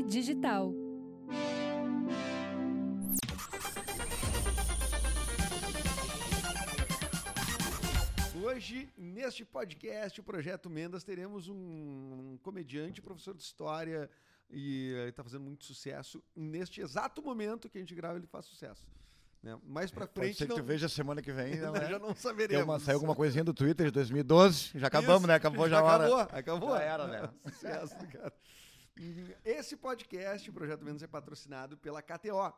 Digital. Hoje, neste podcast, o Projeto Mendas, teremos um comediante, professor de história e está fazendo muito sucesso. Neste exato momento que a gente grava, ele faz sucesso. Né? Mais pra Pode frente. ser que não... tu veja semana que vem. Não é? já não saberemos. uma, saiu alguma coisinha do Twitter de 2012. Já acabamos, Isso, né? Acabou já a hora. Acabou, acabou. Já era, né? Sucesso, cara. Esse podcast, o Projeto Menos, é patrocinado pela KTO.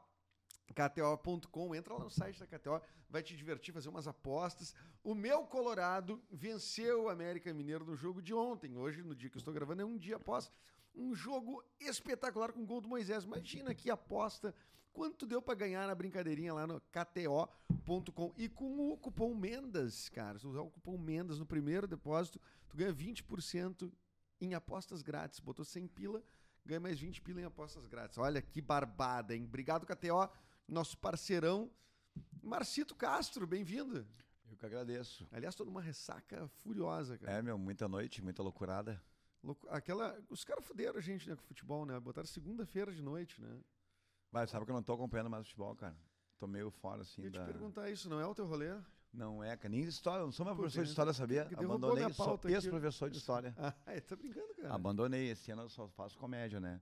KTO.com, entra lá no site da KTO, vai te divertir, fazer umas apostas. O meu Colorado venceu o América Mineiro no jogo de ontem. Hoje, no dia que eu estou gravando, é um dia após. Um jogo espetacular com gol do Moisés. Imagina que aposta. Quanto deu para ganhar na brincadeirinha lá no KTO.com. E com o cupom MENDAS, cara, se usar o cupom MENDAS no primeiro depósito, tu ganha 20% em apostas grátis. Botou 100 pila, ganha mais 20 pila em apostas grátis. Olha que barbada, hein? Obrigado, KTO, nosso parceirão. Marcito Castro, bem-vindo. Eu que agradeço. Aliás, tô numa ressaca furiosa, cara. É, meu, muita noite, muita loucurada. Aquela, os caras fuderam a gente né, com o futebol, né? Botaram segunda-feira de noite, né? Mas sabe que eu não tô acompanhando mais futebol, cara. Tô meio fora, assim, Eu ia te da... perguntar isso, não é o teu rolê? Não é, cara, nem história. Eu não sou mais professor de história, sabia? Abandonei, sou ex-professor de história. Ah, tá brincando, cara. Abandonei, esse ano eu só faço comédia, né?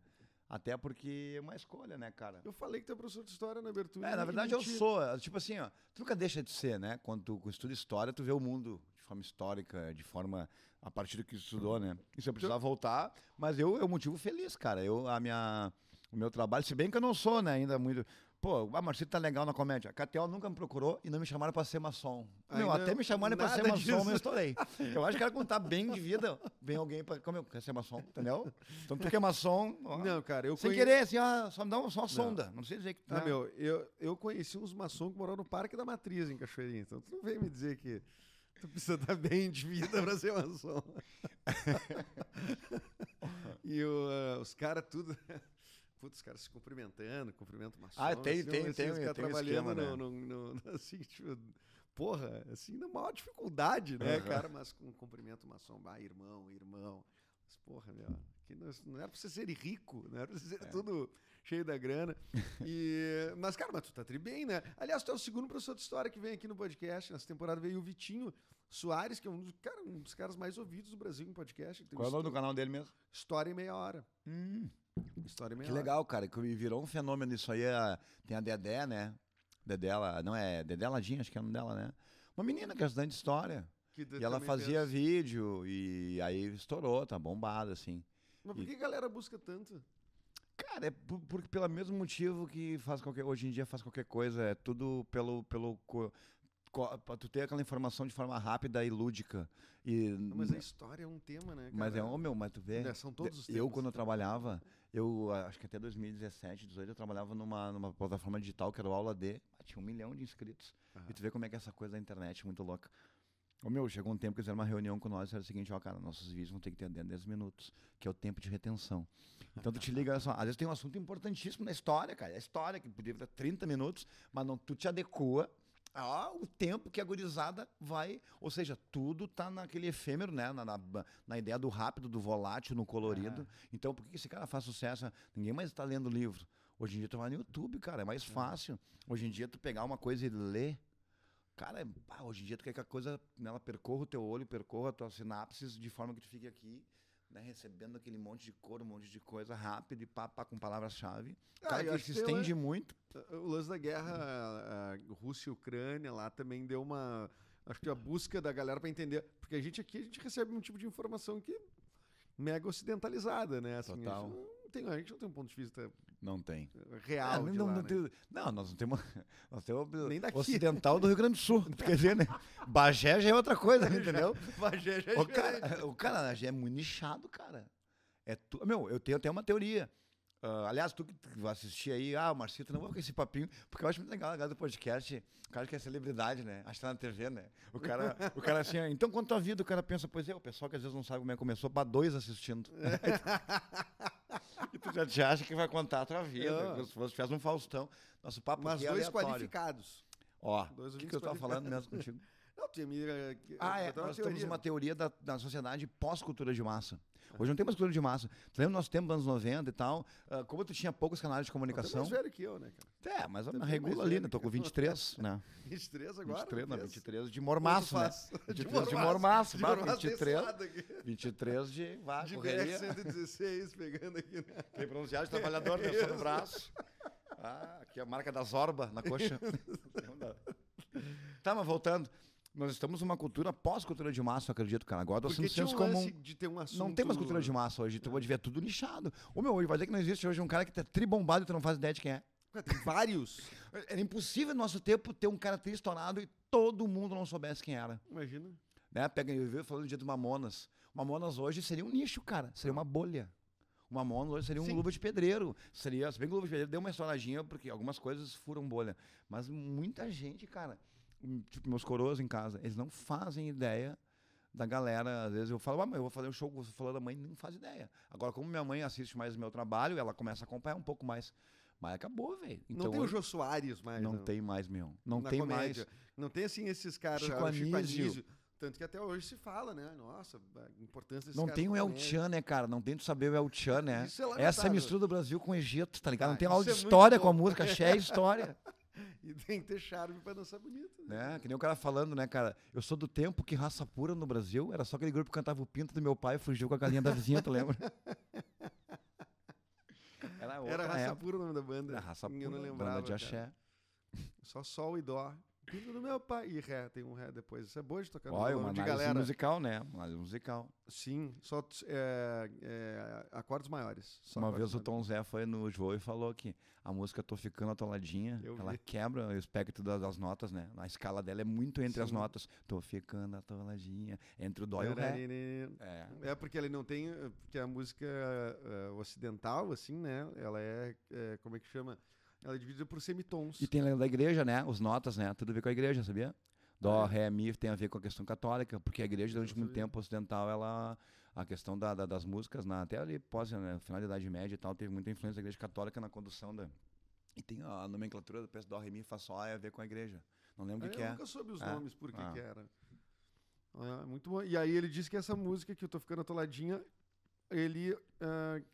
Até porque é uma escolha, né, cara? Eu falei que tu é professor de história na abertura. É, na e verdade eu sou. Tipo assim, ó, tu nunca deixa de ser, né? Quando tu estuda história, tu vê o mundo de forma histórica, de forma a partir do que tu estudou, né? E se eu precisar voltar, mas eu eu motivo feliz, cara. Eu a minha o meu trabalho, se bem que eu não sou, né, ainda muito Pô, a Marcito tá legal na comédia. A KTO nunca me procurou e não me chamaram pra ser maçom. Meu, Ainda até me chamarem pra ser maçom, disso. eu estourei. Eu acho que era quando tá bem de vida, vem alguém pra. Como eu quer ser maçom, entendeu? Então tu que é maçom. ó, Não, cara, eu sem conhe- querer, assim, ó, só me dá uma, só uma sonda. Não sei dizer que. Ah, né? meu, eu, eu conheci uns maçons que moraram no Parque da Matriz, em Cachoeirinha. Então tu não vem me dizer que tu precisa estar bem de vida pra ser maçom. e o, ah, os caras tudo... Putz, os caras se cumprimentando, cumprimento maçom. Ah, tem- assim, tem- tem- os caras tem um trabalhando esquema, no, no- no- assim, tipo... Porra, assim, na maior dificuldade, né, Aham. cara? Mas com cumprimento maçom, ah, irmão, irmão. Mas, porra, meu, que não, não era pra você ser rico, não era pra você ser tudo cheio da grana. E, mas, cara, mas tu tá tri bem, né? Aliás, tu é o segundo professor de história que vem aqui no podcast. Nessa temporada veio o Vitinho Soares, que é um dos, cara, um dos caras mais ouvidos do Brasil em podcast. Qual é o nome do canal dele mesmo? História em meia hora. Hum, História em meia que hora. legal, cara. Que virou um fenômeno isso aí. a- Tem a Dedé, né? Dedé, ela, não é Dedé Ladinha, acho que é o nome dela, né? Uma menina que é estudante de história. Que E ela fazia fez. vídeo e aí estourou, tá bombado, assim. Mas por que a galera busca tanto? Cara, é por, por- pelo mesmo motivo que faz qualquer, hoje em dia faz qualquer coisa. É tudo pelo. pelo pra tu ter aquela informação de forma rápida e lúdica. E, Não, mas a história é um tema, né? mas é, cara? ô meu, mas tu vê. Né, São todos os Eu, temas. quando eu trabalhava, eu acho que até 2017, 2018, eu trabalhava numa, numa plataforma digital que era o Aula D. Tinha um milhão de inscritos. E tu vê como é que é essa coisa da internet é muito louca. Ô meu, chegou um tempo que eles fizeram uma reunião com nós e era o seguinte, ó, cara, nossos vídeos vão ter que ter dentro de 10 minutos, que é o tempo de retenção. Então tu te liga, olha só, às vezes tem um assunto importantíssimo na história, cara. É a história, que podia ter 30 minutos, mas não, tu te adequa ao tempo que a gurizada vai. Ou seja, tudo tá naquele efêmero, né? Na, na, na ideia do rápido, do volátil, no colorido. Então, por que esse cara faz sucesso? Ninguém mais está lendo livro. Hoje em dia tu vai no YouTube, cara, é mais fácil. Hoje em dia tu pegar uma coisa e ler. Cara, é- hoje em dia tu quer que a coisa ela percorra o teu olho, percorra as tuas sinapses de forma que tu fique aqui, né, recebendo aquele monte de cor, um monte de coisa rápido e pá, pá com palavras-chave. Ah, Cara, eu que se estende muito. O lance da guerra a- a Rússia e Ucrânia lá também deu uma. Acho que a busca da galera para entender. Porque a gente aqui a gente recebe um tipo de informação que mega ocidentalizada, né? Assim, Total. A gente, não tem, a gente não tem um ponto de vista Não tem. real. De não, lá, não, né? tem- não, nós não temos. Nós temos Nem daqui. ocidental do Rio Grande do Sul. Quer dizer, né? Bagé já é outra coisa, entendeu? Bagé já é O cara, o cara já é muito nichado, cara. É tu, meu, eu tenho até uma teoria. Ah, aliás, tu que vai assistir aí, ah, Marcito, não vou com esse papinho, porque eu acho muito legal galera do podcast, o cara que é celebridade, né? Acho que tá na TV, né? O cara, o cara assim, então quanto a vida, o cara pensa, pois é, o pessoal que às vezes não sabe como é que começou, para dois assistindo. e tu já te acha que vai contar a tua vida, como se fosse faz um Faustão. Nosso papo Mas aqui é dois aleatório. qualificados. Ó, o que, que eu tava falando mesmo contigo? Não, me, eh, Ah, é. Nós temos teoria. uma teoria da, da sociedade pós-cultura de massa. Hoje não tem mais cultura de massa. Tu lembra do nosso tempo, anos 90 e tal? ah, como tu tinha poucos canais de Tu é comunicação. mais velho que eu, né, cara? É, mas é eu bem regula ali, né? Tô com cara. 23, né? 23 agora? 23, não, fez? 23 de mormaço, né? faz? 23 de mormaço, De mormaço 23. suado aqui. 23 de vá, De correria. BR-116 pegando aqui, né? Tem pronunciado de trabalhador, né? Só no braço. Ah, aqui a marca da Zorba na coxa. Tá, mas voltando. Nós estamos numa cultura pós-cultura de massa, eu acredito, cara. Agora nós um senso comum. de ter um assunto... Não tem mais cultura de massa hoje. Tu pode ver tudo nichado. Ô meu, hoje vai dizer que não existe hoje um cara que tá tribombado e tu não faz ideia de quem é. Tem vários. Era impossível no nosso tempo ter um cara tri estourado e todo mundo não soubesse quem era. Imagina. Né? Pega, eu vi falando do dia do Mamonas. O Mamonas hoje seria um nicho, cara. Seria uma bolha. O Mamonas hoje seria um Sim. luva de pedreiro. Seria, se bem que o luva de pedreiro deu uma estouradinha, porque algumas coisas furam bolha. Mas muita gente, cara, tipo meus coroas em casa, eles não fazem ideia da galera. Às vezes eu falo, ah, mas eu vou fazer um show, você falou da mãe, não faz ideia. Agora, como minha mãe assiste mais o meu trabalho, ela começa a acompanhar um pouco mais. Mas acabou, velho. Então, não tem o Jô Soares mais, não né? tem mais, meu. Não Na tem comédia. mais. Não tem, assim, esses caras... Chico ah, o Chico Anísio. Anísio. Tanto que até hoje se fala, né? Nossa, a importância desses Não tem o El. Chan, né, cara? Não tem tu saber o El Chan, né? Isso é Essa é a mistura do Brasil com o Egito, tá ligado? Ah, não tem aula isso de é história com a música, é história. E tem que ter charme pra dançar bonito. né? Que nem o cara falando, né, cara? Eu sou do tempo que raça pura no Brasil era só aquele grupo que cantava o pinto do meu pai e fugiu com a galinha da vizinha, tu lembra? Era outra Era Raça época. Pura o nome da banda. Era raça pura, Eu não banda lembrava, de cara. axé. Só Sol e Dó. Filho do meu pai. E Ré, tem um Ré depois. Isso é boa de tocar no Olha, uma de galera. musical, né? Uma musical. Sim, só é, é, acordes maiores. Só uma acordes vez o maiores. Tom Zé foi no João e falou que a música Tô Ficando Atoladinha, Eu ela vi. quebra o espectro da- das notas, né? A escala dela é muito entre as Sim. notas. Tô ficando atoladinha. Entre o dó e o ré. É. É porque ele não tem. Porque a música eh, ocidental, assim, né? Ela é, é, Como é que chama? Ela é dividida por semitons. E tem a da igreja, né? Os notas, né? Tudo a ver com a igreja, sabia? Dó, Ah, é? ré, mi tem a ver com a questão católica, porque a igreja, durante muito tempo ocidental, ela. A questão da, da- das músicas, na, até ali pós, né, final da Idade Média e tal, teve muita influência da igreja católica na condução da. E tem a nomenclatura do peço dó, ré, mi, fá, sol, é a ver com a igreja. Não lembro o que, que eu é. nunca soube os É. nomes, por que, Ah. que era. Ah, muito bom. E aí ele disse que essa música que eu tô ficando atoladinha, ele,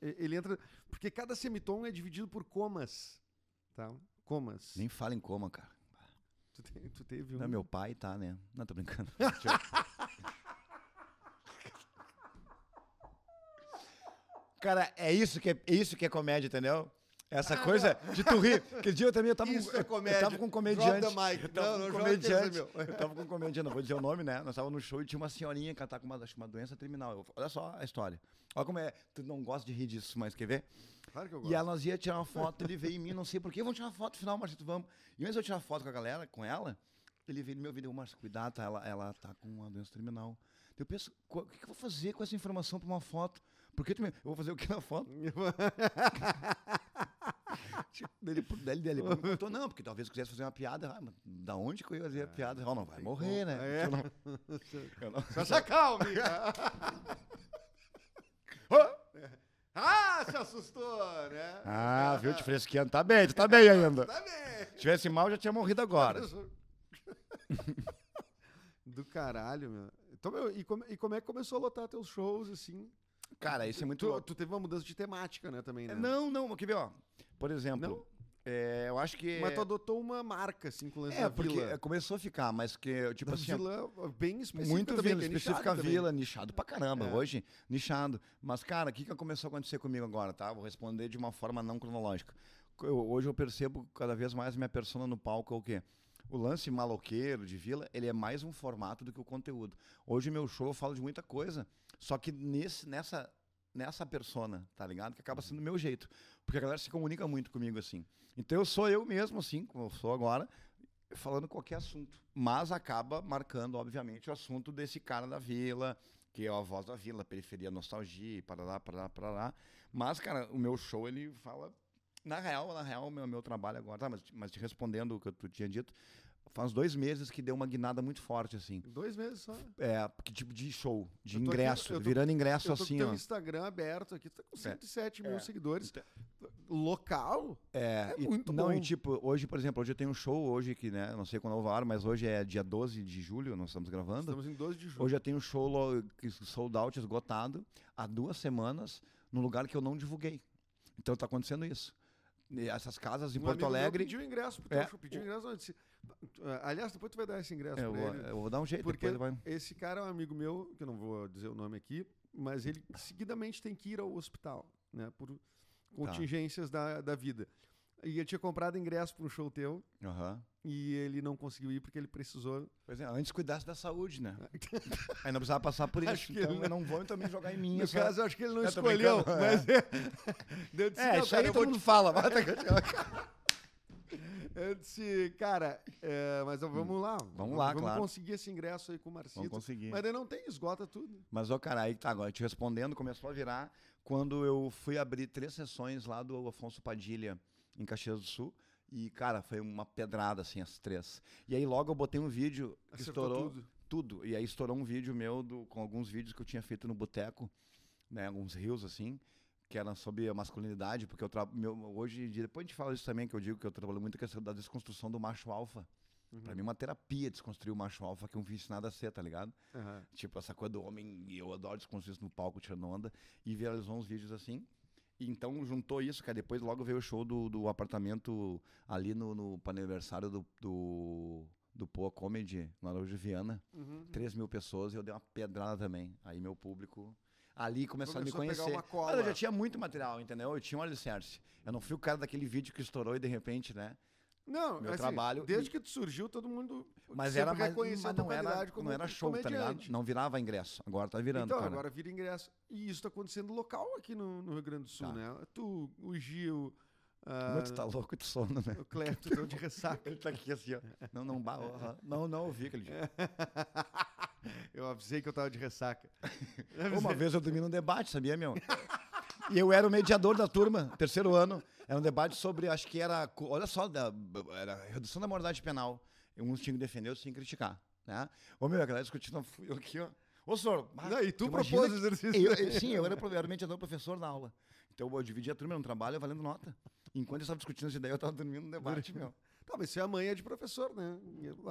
e- ele entra. Porque cada semitom é dividido por comas. Tá? Comas. Nem fala em coma, cara. Tu, te- tu teve um. Não, meu pai tá, né? Não, tô brincando. Cara, é isso que é, é isso que é comédia, entendeu? Essa Ah, coisa de tu rir. Que dia eu também eu tava, Isso com, é comédia. eu tava com um Drop comediante. the mic. Eu tava Não, com não um comediante. meu. Eu tava com um comediante, não vou dizer o nome, né? Nós tava no show e tinha uma senhorinha que ela tá com uma, uma doença terminal. Eu- olha só a história. Olha como é. Tu não gosta de rir disso, mas quer ver? Claro que eu E gosto. ela nós ia tirar uma foto, ele veio em mim, não sei porquê, vamos tirar uma foto final, Marcito, vamos. E antes eu tirar foto com a galera, com ela, ele veio no meu vídeo, Marcito, cuidado, tá? ela, ela tá com uma doença terminal. Eu penso, "Qu- o que, que eu vou fazer com essa informação para uma foto? Porque tu me... eu vou fazer o que na foto? Tipo, Daí ele, daí ele, daí ele perguntou, não, porque talvez eu quisesse fazer uma piada. Ah, mas da onde que eu ia fazer a piada? Ela não vai morrer, né? É. Eu não, eu não- Só se acalme. ah, se assustou, né? Ah, viu, te fresqueando. Tá bem, tu tá bem ainda. Tá bem. Se tivesse mal, já tinha morrido agora. Do caralho, meu. Então, meu, e, como, e como é que começou a lotar teus shows, assim? Cara, isso é muito tu, tu teve uma mudança de temática, né, também, né? Não, não, quer ver, ó. Por exemplo, é, eu acho que. Mas tu adotou uma marca, assim, com o lance é, da porque vila. começou a ficar, mas que, tipo da assim. vila bem específica Muito também, vila, é específica também. vila, nichado pra caramba. É. Hoje, nichado. Mas, cara, o que, que começou a acontecer comigo agora, tá? Vou responder de uma forma não cronológica. Eu- hoje eu percebo cada vez mais minha persona no palco é o quê? O lance maloqueiro de vila, ele é mais um formato do que o conteúdo. Hoje, meu show, eu falo de muita coisa, só que nesse, nessa, nessa persona, tá ligado? Que acaba sendo o meu jeito. Porque a galera se comunica muito comigo, assim. Então eu sou eu mesmo, assim, como eu sou agora, falando qualquer assunto. Mas acaba marcando, obviamente, o assunto desse cara da vila, que é a voz da vila, periferia, nostalgia, parará, parará, parará. Mas, cara, o meu show, ele fala... Na real, na real, meu, meu trabalho agora... Tá, mas, mas te respondendo o que tu tinha dito, faz dois meses que deu uma guinada muito forte, assim. Dois meses só. É, que tipo de show, de aqui- ingresso, eu tô- virando ingresso Eu tô assim, com ó. Instagram aberto aqui, tá com 107 mil É. seguidores. Local? É, É e- muito não, bom. e tipo, hoje, por exemplo, hoje eu tenho um show, hoje que, né, não sei quando eu vou ar, mas hoje é dia 12 de julho, nós estamos gravando. Estamos em 12 de julho. Hoje eu tenho um show sold out, esgotado, há duas semanas, num lugar que eu não divulguei. Então tá acontecendo isso. E essas casas em Um Porto amigo meu Alegre, pediu ingresso pro teu É. show. Pediu ingresso, não, eu disse, "Ah, aliás, depois tu vai dar esse ingresso eu pra vou, ele. eu vou dar um jeito, Porque vai. esse cara é um amigo meu, que eu não vou dizer o nome aqui, mas ele seguidamente tem que ir ao hospital, né? Por Tá. contingências da, da vida. E ele tinha comprado ingresso para um show teu Aham. e ele não conseguiu ir porque ele precisou. Pois é, antes cuidasse da saúde, né? Aí não precisava passar por Acho isso. Então ele eu não vou também jogar em mim. No essa- caso, eu acho que ele não Eu escolheu, mas é. Eu disse, É, "Não, isso aí eu todo mundo fala. mas- Eu disse, cara, é, mas vamos lá. Vamos lá, Vamos claro. conseguir esse ingresso aí com o Marcito. Vamos conseguir. Mas daí não tem, esgota tudo. Mas, ó, cara, aí tá, agora te respondendo, começou a virar quando eu fui abrir três sessões lá do Afonso Padilha, em Caxias do Sul. E, cara, foi uma pedrada, assim, as três. E aí logo eu botei um vídeo que Acertou estourou tudo. tudo. E aí estourou um vídeo meu do, com alguns vídeos que eu tinha feito no boteco, né? Alguns rios, assim, que eram sobre a masculinidade, porque eu trabalho. Hoje, depois a gente fala isso também, que eu digo que eu trabalho muito com a questão da desconstrução do macho alfa. Uhum. Pra mim, é uma terapia desconstruir o macho alfa que eu não fiz nada a ser, tá ligado? Aham. Tipo, essa coisa do homem, e eu adoro desconstruir isso no palco, tirando onda, e viralizou uns vídeos assim. E então juntou isso, cara. Depois logo veio o show do, do apartamento ali no, no aniversário do, do, do Poa Comedy, na de Viana. Uhum. 3 mil pessoas e eu dei uma pedrada também. Aí meu público. Ali começaram a me Começou a pegar conhecer. cola. Mas eu já tinha muito material, entendeu? Eu tinha um alicerce. Eu não fui o cara daquele vídeo que estourou e de repente, né? Não, Meu assim, trabalho Desde que tu surgiu, todo mundo Mas era mais, mas a não era, como não era show, tá ligado? comediante. Não virava ingresso. Agora tá virando, Então, cara. agora vira ingresso. E isso tá acontecendo local aqui no, no Rio Grande do Sul, Tá. né? Tu, o Gil, ah, Como tu tá louco de sono, né? o Clepto, estão de ressaca. Ele tá aqui assim, ó. Não, não, ba- não, não ouvi aquele dia. eu avisei que eu tava de ressaca. Uma vez eu dormi num debate, sabia, meu? E eu era o mediador da turma, terceiro ano. Era um debate sobre, acho que era, olha só, da, era redução da moralidade penal. E Uns tinham que defender, outros tinham que criticar. Né? Ô, meu, a galera discutindo, fui eu aqui, ó. Ô, senhor, mas Não, e tu propôs o exercício. eu- eu- sim, eu era, eu era mediador professor na aula. Então eu dividia a turma no trabalho valendo nota. Enquanto eu estava discutindo essa ideia, eu estava dormindo no debate, meu. Tá, mas isso é a de professor, né?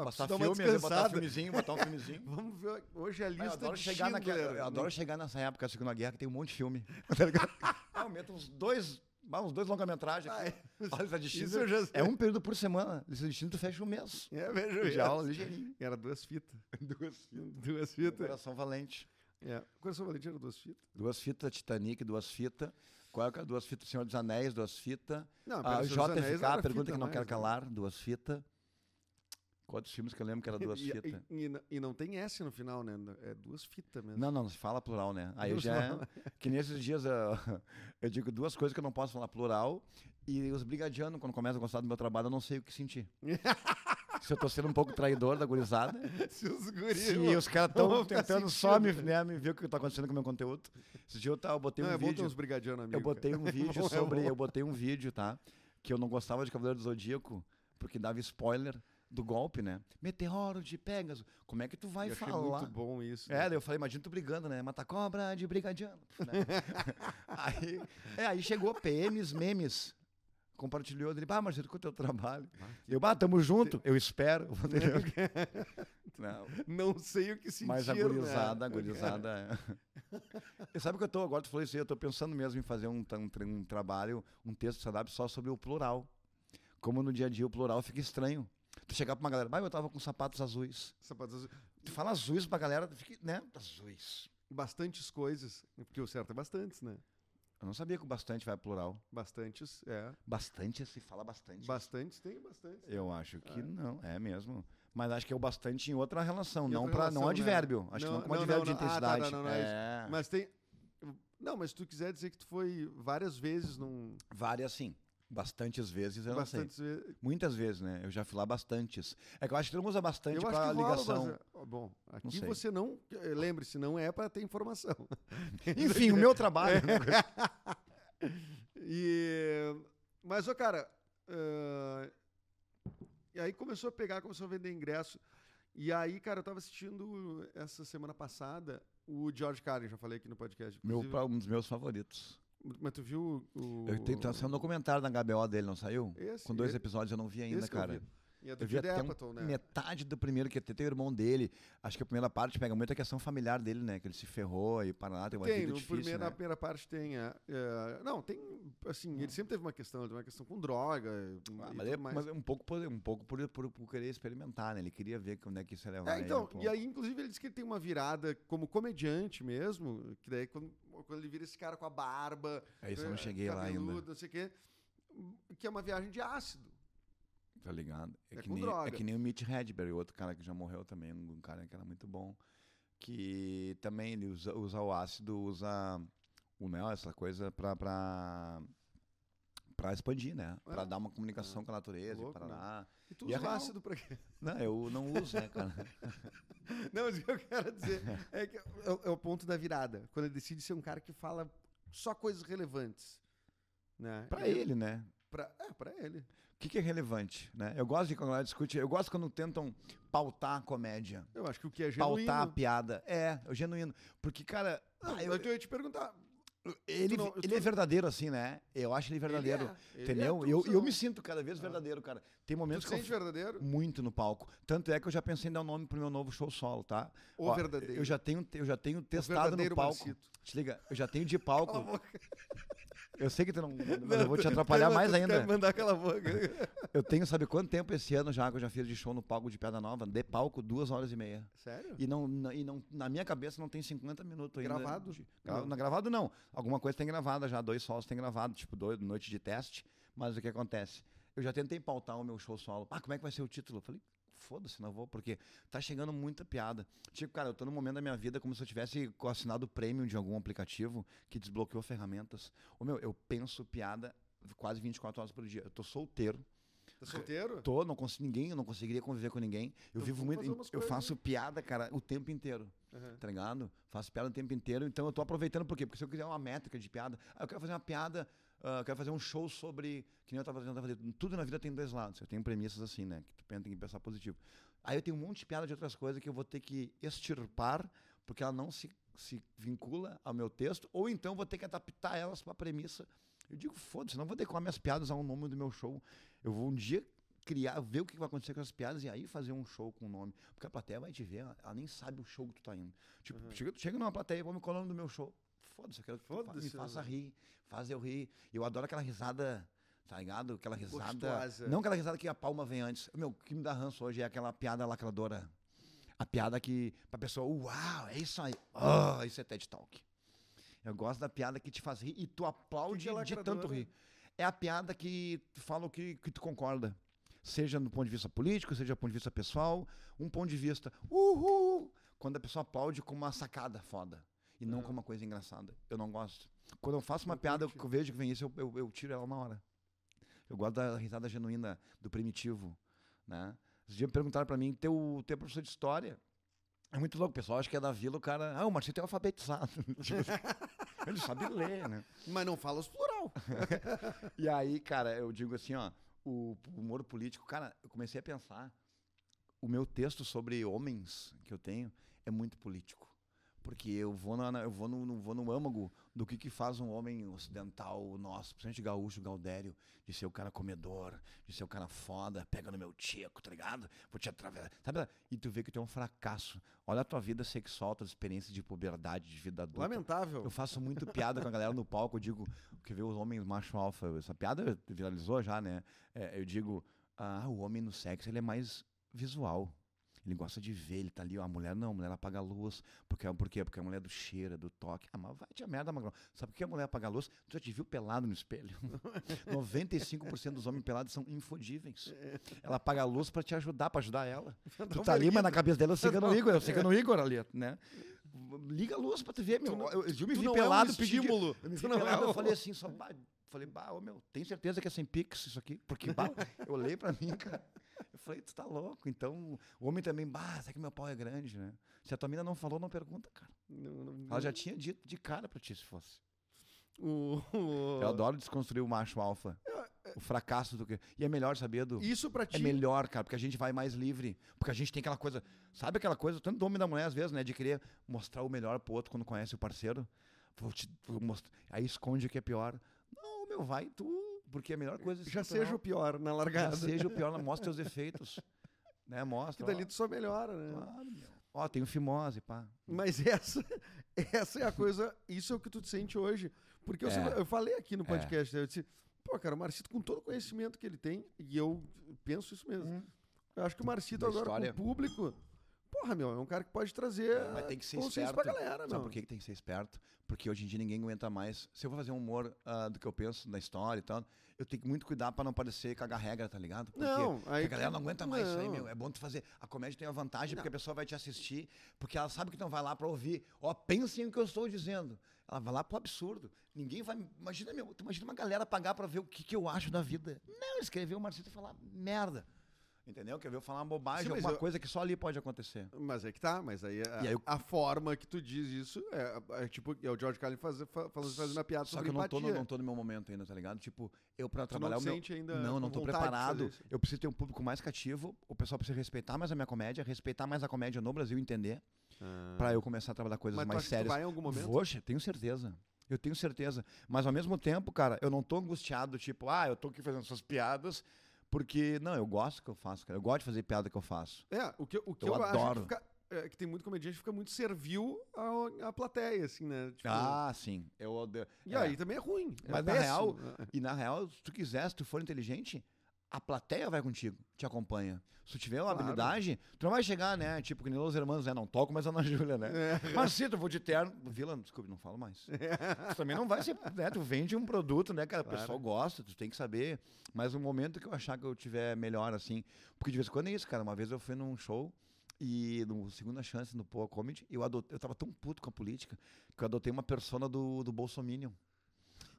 Passar filme, botar um filmezinho, botar um filmezinho. Vamos ver hoje a Ah, lista Eu adoro, de chegar naquela, eu adoro chegar nessa época da Segunda Guerra que tem um monte de filme. Tá? Ah, eu meto uns dois, ah, uns dois longa-metragens Ah, é. De Schindler já. É um período por semana. Lista de Schindler tu fecha um mês. É, veja De aula, ligeirinho. Era duas fitas. Duas Duas fitas. Coração Valente. É. Coração Valente era duas fitas? Duas fitas Titanic, duas fitas. Qual é? Duas fitas Senhor dos Anéis, duas fitas. Não, A JFK, pergunta que não quero calar, duas fitas. Quantos filmes que eu lembro que era duas fitas? E, e, e não tem S no final, né? É duas fitas mesmo. Não, não, se fala plural, né? Aí Não já é, que nesses dias eu, eu digo duas coisas que eu não posso falar plural e os brigadianos, quando começam a gostar do meu trabalho, eu não sei o que sentir. Se eu tô sendo um pouco traidor da gurizada, Se os guris... se os caras estão tentando só me, né, me ver o que tá acontecendo com o meu conteúdo. Esse dia eu, tava, eu botei Não, um é bom ter vídeo, uns brigadianos amigos. eu botei um vídeo bom, é sobre, bom. eu botei um vídeo, tá? Que eu não gostava de Cavaleiro do Zodíaco, porque dava spoiler do golpe, né? Meteoro de Pegasus. Como é que tu vai Eu achei falar? muito bom isso. É, daí eu falei, imagina tu brigando, né? Mata cobra de brigadiano. né? aí, é, aí chegou PMs, memes. Compartilhou dele, ah, Marcelo, com o teu trabalho. Eu, ah, tamo junto, eu espero. Não, Não sei o que sentir, mas a gurizada, a né? gurizada. é. E sabe o que eu tô, agora tu falou isso aí, eu tô pensando mesmo em fazer um, um, um trabalho, um texto stand-up só sobre o plural. Como no dia a dia o plural fica estranho. Tu chegar pra uma galera, ah, eu tava com sapatos azuis. Sapatos azuis. Tu fala azuis pra galera, fica, né? Azuis. Bastantes coisas. Porque o certo é bastantes, né? Eu não sabia que o bastante vai plural. Bastantes, é. Bastante se fala bastante. Bastantes tem bastantes. Eu acho que É. não, é mesmo. Mas acho que é o bastante em outra relação, Em não outra para não relação, né? advérbio. Acho Não, que não como não, advérbio não, de não. Ah, tá, intensidade. não, não, não é é, Mas tem. Não, mas se tu quiser dizer que tu foi várias vezes num. várias sim. Bastantes vezes eu não sei. bastantes vezes. Muitas vezes, né? Eu já fui lá bastantes. É que eu acho que todo mundo usa bastante para rola, ligação. mas, ó, bom, aqui sei. você não. eh, Lembre-se, não é para ter informação. Enfim, o meu trabalho. né? E, mas, ô, cara, ah, E aí começou a pegar, começou a vender ingresso. E aí, cara, eu tava assistindo essa semana passada o George Carlin, já falei aqui no podcast. Meu, um dos meus favoritos. Mas tu viu o. Eu tenho, tá saindo um documentário na HBO dele, não saiu? Esse, Com dois esse- episódios eu não vi ainda, eu cara. vi. E é do Eu vi até um- Apatow, né? metade do primeiro, que até tem o irmão dele. Acho que a primeira parte pega muito a questão familiar dele, né? Que ele se ferrou e para lá, tem uma Tem, vida difícil, primeiro, na né? primeira parte tem. é, é, não, tem. Assim, ele sempre teve uma questão, ele teve uma questão com droga. Ah, mas, é, mas é um pouco, por, um pouco por, por, por querer experimentar, né? Ele queria ver onde é que isso ia levar É, ele então, um pouco. e aí, inclusive, ele disse que ele tem uma virada como comediante mesmo, que daí quando, quando ele vira esse cara com a barba, É isso, eu não cheguei lá ainda, não sei o quê, que é uma viagem de ácido. tá ligado? É, É que com nem, droga. é que nem o Mitch Hedberg, outro cara que já morreu também, um cara que era muito bom. Que também ele usa, usa o ácido, usa o mel, essa coisa pra, pra, pra expandir, né? Pra É. dar uma comunicação É. com a natureza e parará. E tu E é usa real. ácido pra quê? Não, eu não uso, né, cara? Não, mas o que eu quero dizer é que é, o- é o ponto da virada. Quando ele decide ser um cara que fala só coisas relevantes. Né? Pra E ele, né? Pra, é, pra ele. O que, que é relevante, né? Eu gosto de quando ela discute, eu gosto quando tentam pautar a comédia, Eu acho que o que é genuíno... pautar a piada. É, o genuíno. Porque, cara, ah, eu- é eu ia te perguntar. Ele, tu não- ele tu- é verdadeiro assim, né? Eu acho ele verdadeiro. Ele é, ele Entendeu? é, E eu, tu eu me sinto cada vez verdadeiro, cara. Tem Tu momentos te que eu sente verdadeiro? muito no palco. Tanto é que eu já pensei em dar o nome pro meu novo show solo, tá? O Ó, verdadeiro. Eu já tenho, eu já tenho testado no palco. Marcito. Te liga, eu já tenho de palco. Eu sei que tu não. Não, eu vou te atrapalhar mais ainda. mandar aquela boca. Eu tenho, sabe quanto tempo esse ano já que eu já fiz de show no palco de Piada Nova? De palco, duas horas e meia. Sério? E, não, na- e não, na minha cabeça não tem 50 minutos ainda. Gravado? de- gra- Não. na gravado não. Alguma coisa tem gravada já, dois solos tem gravado, tipo dois, noite de teste. Mas o que acontece? Eu já tentei pautar o meu show solo. Ah, como é que vai ser o título? Eu falei, foda-se, não vou, porque tá chegando muita piada. Tipo, cara, eu tô num momento da minha vida como se eu tivesse assinado o premium de algum aplicativo que desbloqueou ferramentas. Ô meu, eu penso piada quase 24 horas por dia. Eu tô solteiro. Tá solteiro? Tô, não consigo ninguém, eu não conseguiria conviver com ninguém. Eu Então vivo muito, eu coisas faço piada, cara, o tempo inteiro Aham. tá ligado? Faço piada o tempo inteiro, então eu tô aproveitando por quê? Porque se eu quiser uma métrica de piada, ah, eu quero fazer uma piada, eu quero fazer um show sobre, que nem eu tava tentando fazer, tudo na vida tem dois lados, eu tenho premissas assim, né, que tu pensa, tem que pensar positivo. Aí eu tenho um monte de piada de outras coisas que eu vou ter que extirpar, porque ela não se, se vincula ao meu texto, ou então vou ter que adaptar elas pra premissa. Eu digo, foda-se, não vou adequar minhas piadas ao nome do meu show. Eu vou um dia criar, ver o que vai acontecer com as piadas e aí fazer um show com o nome. Porque a plateia vai te ver, ela, ela nem sabe o show que tu tá indo. Tipo, Uhum. chega, chega numa plateia, vamos qual é o nome do meu show. Foda-se, eu quero que fa- me faça né? rir, faz eu rir. Eu adoro aquela risada, tá ligado? Aquela risada. Gostosa. Não aquela risada que a palma vem antes. Meu, o que me dá ranço hoje é aquela piada lacradora. A piada que, pra pessoa, uau, é isso aí. Oh, isso é TED Talk. Eu gosto da piada que te faz rir e tu aplaude é de tanto rir. É a piada que fala o que, que tu concorda. Seja do ponto de vista político, seja do ponto de vista pessoal, um ponto de vista, uhul, quando a pessoa aplaude com uma sacada foda e não Ah. com uma coisa engraçada. Eu não gosto. Quando eu faço uma Não piada que eu vejo que vem isso, eu, eu, eu tiro ela na hora. Eu gosto da risada genuína, do primitivo, né? Esses dias me perguntaram pra mim, teu, teu professor de história é muito louco, o pessoal acha que é da vila, o cara, ah, o Marcinho é alfabetizado. Ele sabe ler, né? Mas não fala os plural. E aí, cara, eu digo assim, ó, o humor político, cara, eu comecei a pensar, o meu texto sobre homens que eu tenho é muito político. Porque eu vou, na, eu vou, no, no- vou no âmago do que, que faz um homem ocidental nosso, principalmente gaúcho, gaudério, de ser o cara comedor, de ser o cara foda, pega no meu tico, tá ligado? Vou te atravessar. Sabe? E tu vê que tu é um fracasso. Olha a tua vida sexual, tuas experiências de puberdade, de vida adulta. Lamentável. Eu faço muito piada com a galera no palco, eu digo, que vê os homens macho alfa, essa piada viralizou já, né? É, eu digo, ah, o homem no sexo, ele é mais visual. Ele gosta de ver, ele tá ali, ó, a mulher não, a mulher apaga a luz, porque, por quê? Porque a mulher é do cheiro, é do toque. Ah, mas vai te a merda, Magrão. Sabe por que a mulher apaga a luz? Tu já te viu pelado no espelho? 95% dos homens pelados são infodíveis. Ela apaga a luz pra te ajudar, pra ajudar ela. Tu tá ali, mas na cabeça dela eu siga no Igor, eu siga no Igor ali, né? Liga a luz pra tu ver, meu. não- eu, eu me vi pelado, é um pedi de- estímulo. eu me vi pelado, é eu um- falei assim, só, falei, bah, ô, meu, tem certeza que é sem pix isso aqui? Porque, bah, eu olhei pra mim, cara, eu falei, tu tá louco, então, o homem também, bah, será que meu pau é grande, né? Se a tua mina não falou, não pergunta, cara. Não, não, Ela já tinha dito de cara pra ti, se fosse. O, o- Eu adoro desconstruir o macho alfa. o fracasso do que. E é melhor saber do. Isso pra É ti. melhor, cara, porque a gente vai mais livre. Porque a gente tem aquela coisa. Sabe aquela coisa, tanto do homem da mulher, às vezes, né? De querer mostrar o melhor pro outro quando conhece o parceiro. Vou te vou mostrar. Aí esconde o que é pior. Não, meu, vai tu. Porque é a melhor coisa. Já estrutural. seja o pior na Já largada. seja o pior, mostra os efeitos. Né? Que Mostra. dali ó. tu só melhora, né? Claro, meu. Ó, tem o fimose, pá. Mas essa, essa é a coisa, isso é o que tu te sente hoje. Porque eu, É. sempre- eu falei aqui no É. podcast, né, eu disse, pô, cara, o Marcito, com todo o conhecimento que ele tem, e eu penso isso mesmo. Eu acho que o Marcito Da agora história. com o público, porra, meu, é um cara que pode trazer Mas tem que ser consciência esperto. pra galera, Sabe meu. por que, tem que ser esperto? Porque hoje em dia ninguém aguenta mais. Se eu vou fazer um humor ah, do que eu penso na história e tal, eu tenho que muito cuidar pra não parecer cagar regra, tá ligado? Porque Não, aí- a galera não aguenta mais isso aí, não. meu. É bom tu fazer. A comédia tem a vantagem porque a pessoa vai te assistir, porque ela sabe que não vai lá pra ouvir. Ó, pensem o que eu estou dizendo. Ela vai lá pro absurdo. Ninguém vai. Imagina, meu, tu imagina uma galera pagar pra ver o que, que eu acho da vida. Não, escrever o Marcito e falar merda. Entendeu? Quer ver eu falar uma bobagem, Sim, alguma eu- coisa que só ali pode acontecer. Mas é que tá, mas aí, a, E aí eu- a forma que tu diz isso é, é tipo, é o George Carlin faz, fa- falando, fazendo uma piada Só sobre que eu não tô, no, não tô no meu momento ainda, tá ligado? Tipo, eu pra Tu não trabalhar te o meu... ainda Não, não tô preparado. Eu preciso ter um público mais cativo. O pessoal precisa respeitar mais a minha comédia, respeitar mais a comédia no Brasil entender. Pra eu começar a trabalhar coisas Mas mais sérias. vai em algum momento? Poxa, tenho certeza. Eu tenho certeza. Mas ao mesmo tempo, cara, eu não tô angustiado, tipo, ah, eu tô aqui fazendo essas piadas, porque, não, eu gosto que eu faço, cara. Eu gosto de fazer piada que eu faço. É, o que, o que Eu eu, acho que, adoro. fica, é, que tem muito comediante que fica muito servil à, à plateia, assim, né? Tipo, Ah, sim. Eu odeio. e é. aí também é ruim. é Mas na péssimo. real, E na real, se tu quiser, se tu for inteligente, a plateia vai contigo, te acompanha. Se tu tiver uma Claro. habilidade, tu não vai chegar, né? Tipo, que nem os irmãos, né? Não toco, mas Ana Júlia, né? É. Mas se tu for de terno. Vila, desculpe, não falo mais. Tu também não vai ser. Né? Tu vende um produto, né, cara? O Claro. pessoal gosta, tu tem que saber. Mas no momento que eu achar que eu tiver melhor, assim. Porque de vez em quando é isso, cara. Uma vez eu fui num show. E no Segunda Chance, no Poa Comedy, eu, adotei, eu tava tão puto com a política que eu adotei uma persona do, do Bolsominion.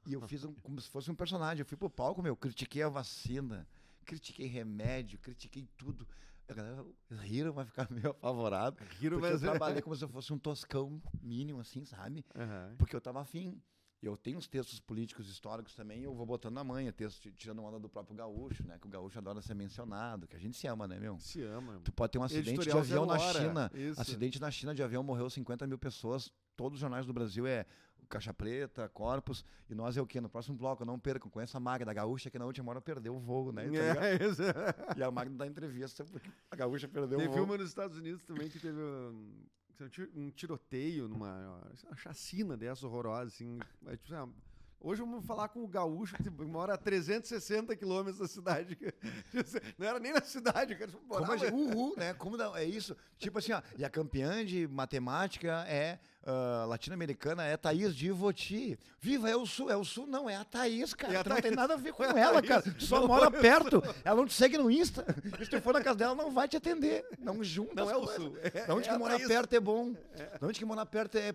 E eu fiz um, como se fosse um personagem. Eu fui pro palco, meu, critiquei a vacina, critiquei remédio, critiquei tudo. A galera riram, vai ficar meio apavorado. Riram, Porque eu mas- trabalhei como se eu fosse um toscão mínimo, assim, sabe? Aham. Porque eu tava afim. Eu tenho uns textos políticos históricos também, eu vou botando na manha, texto ti- tirando onda do próprio gaúcho, né? Que o gaúcho adora ser mencionado, que a gente se ama, né, meu? Se ama. Tu pode ter um acidente Editorial de avião na Hora, China. isso. Acidente na China de avião, morreu 50 mil pessoas. Todos os jornais do Brasil é Caixa Preta, Corpus. E nós é o quê? No próximo bloco, não percam. Conheça a Magda, a gaúcha que na última hora perdeu o voo, né? É, isso. E a Magda dá entrevista porque a gaúcha perdeu o Teve voo. uma nos Estados Unidos também que teve um, um ti- tiroteio numa uma chacina dessa horrorosa, assim. É, tipo, assim, Hoje vamos falar com o gaúcho que mora a 360 quilômetros da cidade. Não era nem na cidade, cara. Como gente, uhul, né? Como é isso? Tipo assim, ó, e a campeã de matemática é ah, latino-americana, é Thaís de Ivoti. Viva, é o Sul. É o Sul, não, é a Thaís, cara. É a Tu não tem Thaís. nada a ver com É ela, Thaís. cara. Só Não mora é perto. Ela não te segue no Insta. Se tu for na casa dela, não vai te atender. Não junta. Não é o coisas. Sul. É, Da onde é que morar Thaís. perto é bom. Da onde que morar perto é.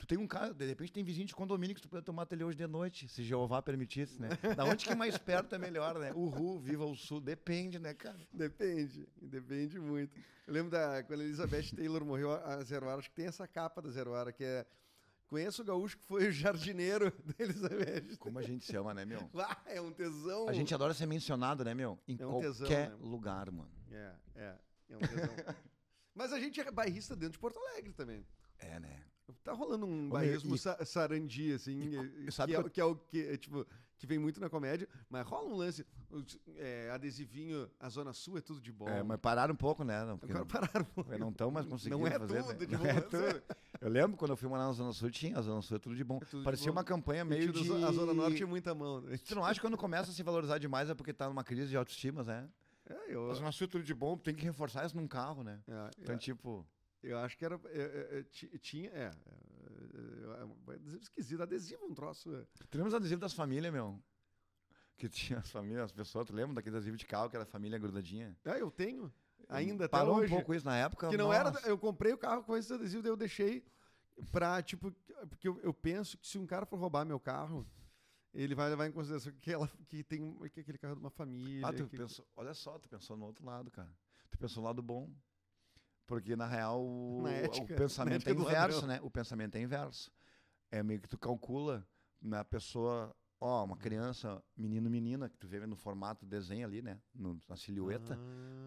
Tu tem um cara, de repente tem vizinho de condomínio que tu pode tomar até hoje de noite, se Jeová permitisse, né? Da onde que mais perto é melhor, né? Uhul, viva o sul, depende, né, cara? Depende, depende muito. Eu lembro da quando a Elizabeth Taylor morreu, a Zero Hora, acho que tem essa capa da Zero Hora, que é Conheço o gaúcho que foi o jardineiro da Elizabeth. Como a gente se ama, né, meu? Ah, é um tesão. A gente adora ser mencionado, né, meu? Em É um qualquer tesão, né? lugar, mano. É, é, é um tesão. Mas a gente é bairrista dentro de Porto Alegre também. É, né? Tá rolando um bairrismo sa- sarandi, assim, e que, sabe é, que eu- que é o que, é, tipo, que vem muito na comédia, mas rola um lance, é, adesivinho, a Zona Sul é tudo de bom. É, mas pararam um pouco, né? Não, Agora pararam. um não, não estão mais conseguindo Não é fazer, tudo né? de Não é bom, tudo. Eu lembro quando eu fui morar na Zona Sul, tinha a Zona Sul é tudo de bom. tudo de Parecia bom. uma campanha meio de... A Zona Norte é muita mão. Né? Tu não acha que quando começa a se valorizar demais é porque tá numa crise de autoestima, né? É, eu, A Zona Sul é tudo de bom, tem que reforçar isso num carro, né? é, Então, é, tipo... eu acho que era. é, é, é, ti- tinha. É. é, é, é adesivo esquisito. Adesivo um troço. é. Tu lembra os adesivos das famílias, meu? Que tinha as famílias, as pessoas, tu lembra daquele adesivo de carro que era a família grudadinha? É, eu tenho. Ainda até Parou hoje. um pouco isso na época. Que não era. nossa. Eu comprei o carro com esse adesivo, daí eu deixei pra, tipo, porque eu, eu penso que se um cara for roubar meu carro, ele vai levar em consideração que, ela, que tem que aquele carro de uma família. Ah, tu que- pensou, olha só, tu pensou no outro lado, cara. Tu pensou no lado bom. Porque, na real, o, Na o ética, na pensamento é inverso, né? O pensamento é inverso. É meio que tu calcula na pessoa ó, uma criança, menino, menina, que tu vê no formato desenho ali, né? no- na silhueta.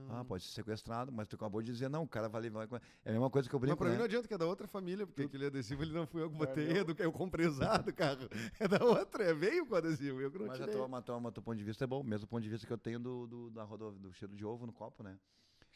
Ah, pode ser sequestrado, mas tu acabou de dizer, não, o cara vai levar. É a mesma coisa que eu Mas brinco, pra mim né? não adianta que é da outra família, porque aquele adesivo ele não fui eu que é botei, é do eu comprei usado, carro. É da outra, é veio com o adesivo, eu não Mas a tirei. tua, mas tua- mas teu ponto de vista é bom, mesmo ponto de vista que eu tenho do, do, da do cheiro de ovo no copo, né?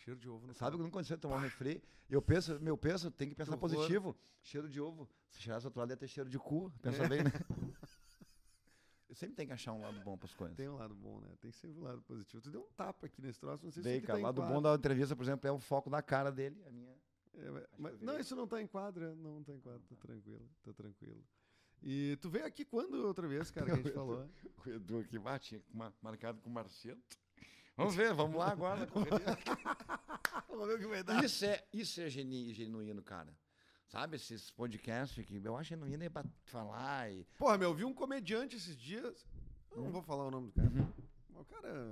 Cheiro de ovo Sabe copo. quando aconteceu tomar um refri? Eu penso, meu, penso, tem que pensar horror. positivo. Cheiro de ovo. Se cheirasse outro lado, ia ter cheiro de cu. Pensa bem, né? Sempre tem que achar um lado bom pras coisas. Tem um lado bom, né? Tem sempre um lado positivo. Tu deu um tapa aqui nesse troço, não sei se Dei, aqui cara. tá O lado bom da entrevista, por exemplo, é o foco da cara dele. A minha. É, mas- que mas- não, isso não tá em quadra, não tá em quadra, tá tranquilo, tá tranquilo. E tu veio aqui quando outra vez, cara, que a gente falou? O Edu aqui bate, marcado com o Marcento. Vamos ver, vamos lá agora. Vamos ver o que vai isso é, isso é genuíno, cara. Sabe, esses podcasts que eu acho genuíno é pra falar e. Porra, meu, eu vi um comediante esses dias. eu Hum. Não vou falar o nome do cara. O cara.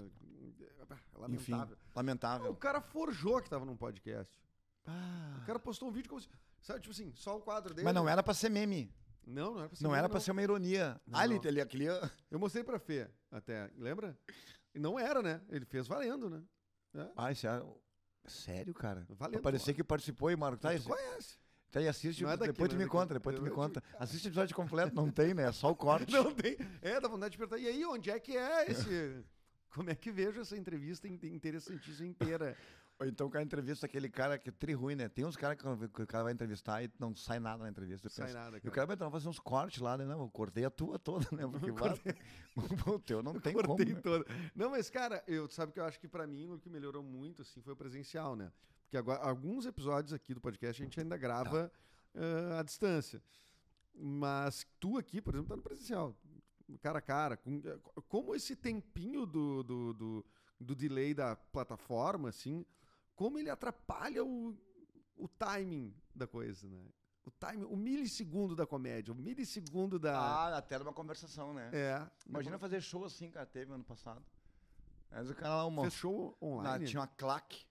É Enfim, lamentável. O lamentável. cara forjou que tava num podcast. Ah. O cara postou um vídeo como se. Sabe, tipo assim, só o quadro dele. Mas não era pra ser meme. Não, não era pra ser. Não meme, era pra ser uma ironia. Não, ah, ele, ele aquele. Eu mostrei pra Fê até, lembra? E não era, né? Ele fez valendo, né? É, Ah, isso é. Sério, cara? valendo. Parecia que participou e Marco. Tá, esse- tu conhece. tá aí, assiste. É daqui, depois tu é me daqui. conta, depois tu me conta. Assiste o episódio completo, não tem, né? É só o corte. Não tem. É, dá vontade de perguntar. E aí, onde é que é esse. Como é que vejo essa entrevista in- interessantíssima inteira? Ou então o cara entrevista aquele cara que é tri ruim, né? Tem uns caras que o cara vai entrevistar e não sai nada na entrevista. Sai pensa, nada, E o cara. cara vai então, fazer uns cortes lá, né? Não, eu cortei a tua toda, né? Porque vai- o teu não tem como. Cortei né? toda. Não, mas, cara, eu sabe que eu acho que pra mim o que melhorou muito, assim, foi o presencial, né? Porque agora, alguns episódios aqui do podcast a gente ainda grava eh, à distância. Mas tu aqui, por exemplo, tá no presencial. Cara a cara. com- eh, como esse tempinho do, do, do, do delay da plataforma, assim, como ele atrapalha o, o timing da coisa, né? O timing, o milissegundo da comédia, o milissegundo da. Ah, até numa conversação, né? é. Imagina fazer show assim, cara, teve ano passado. Mas o cara lá, uma, Fechou na, online. tinha uma claque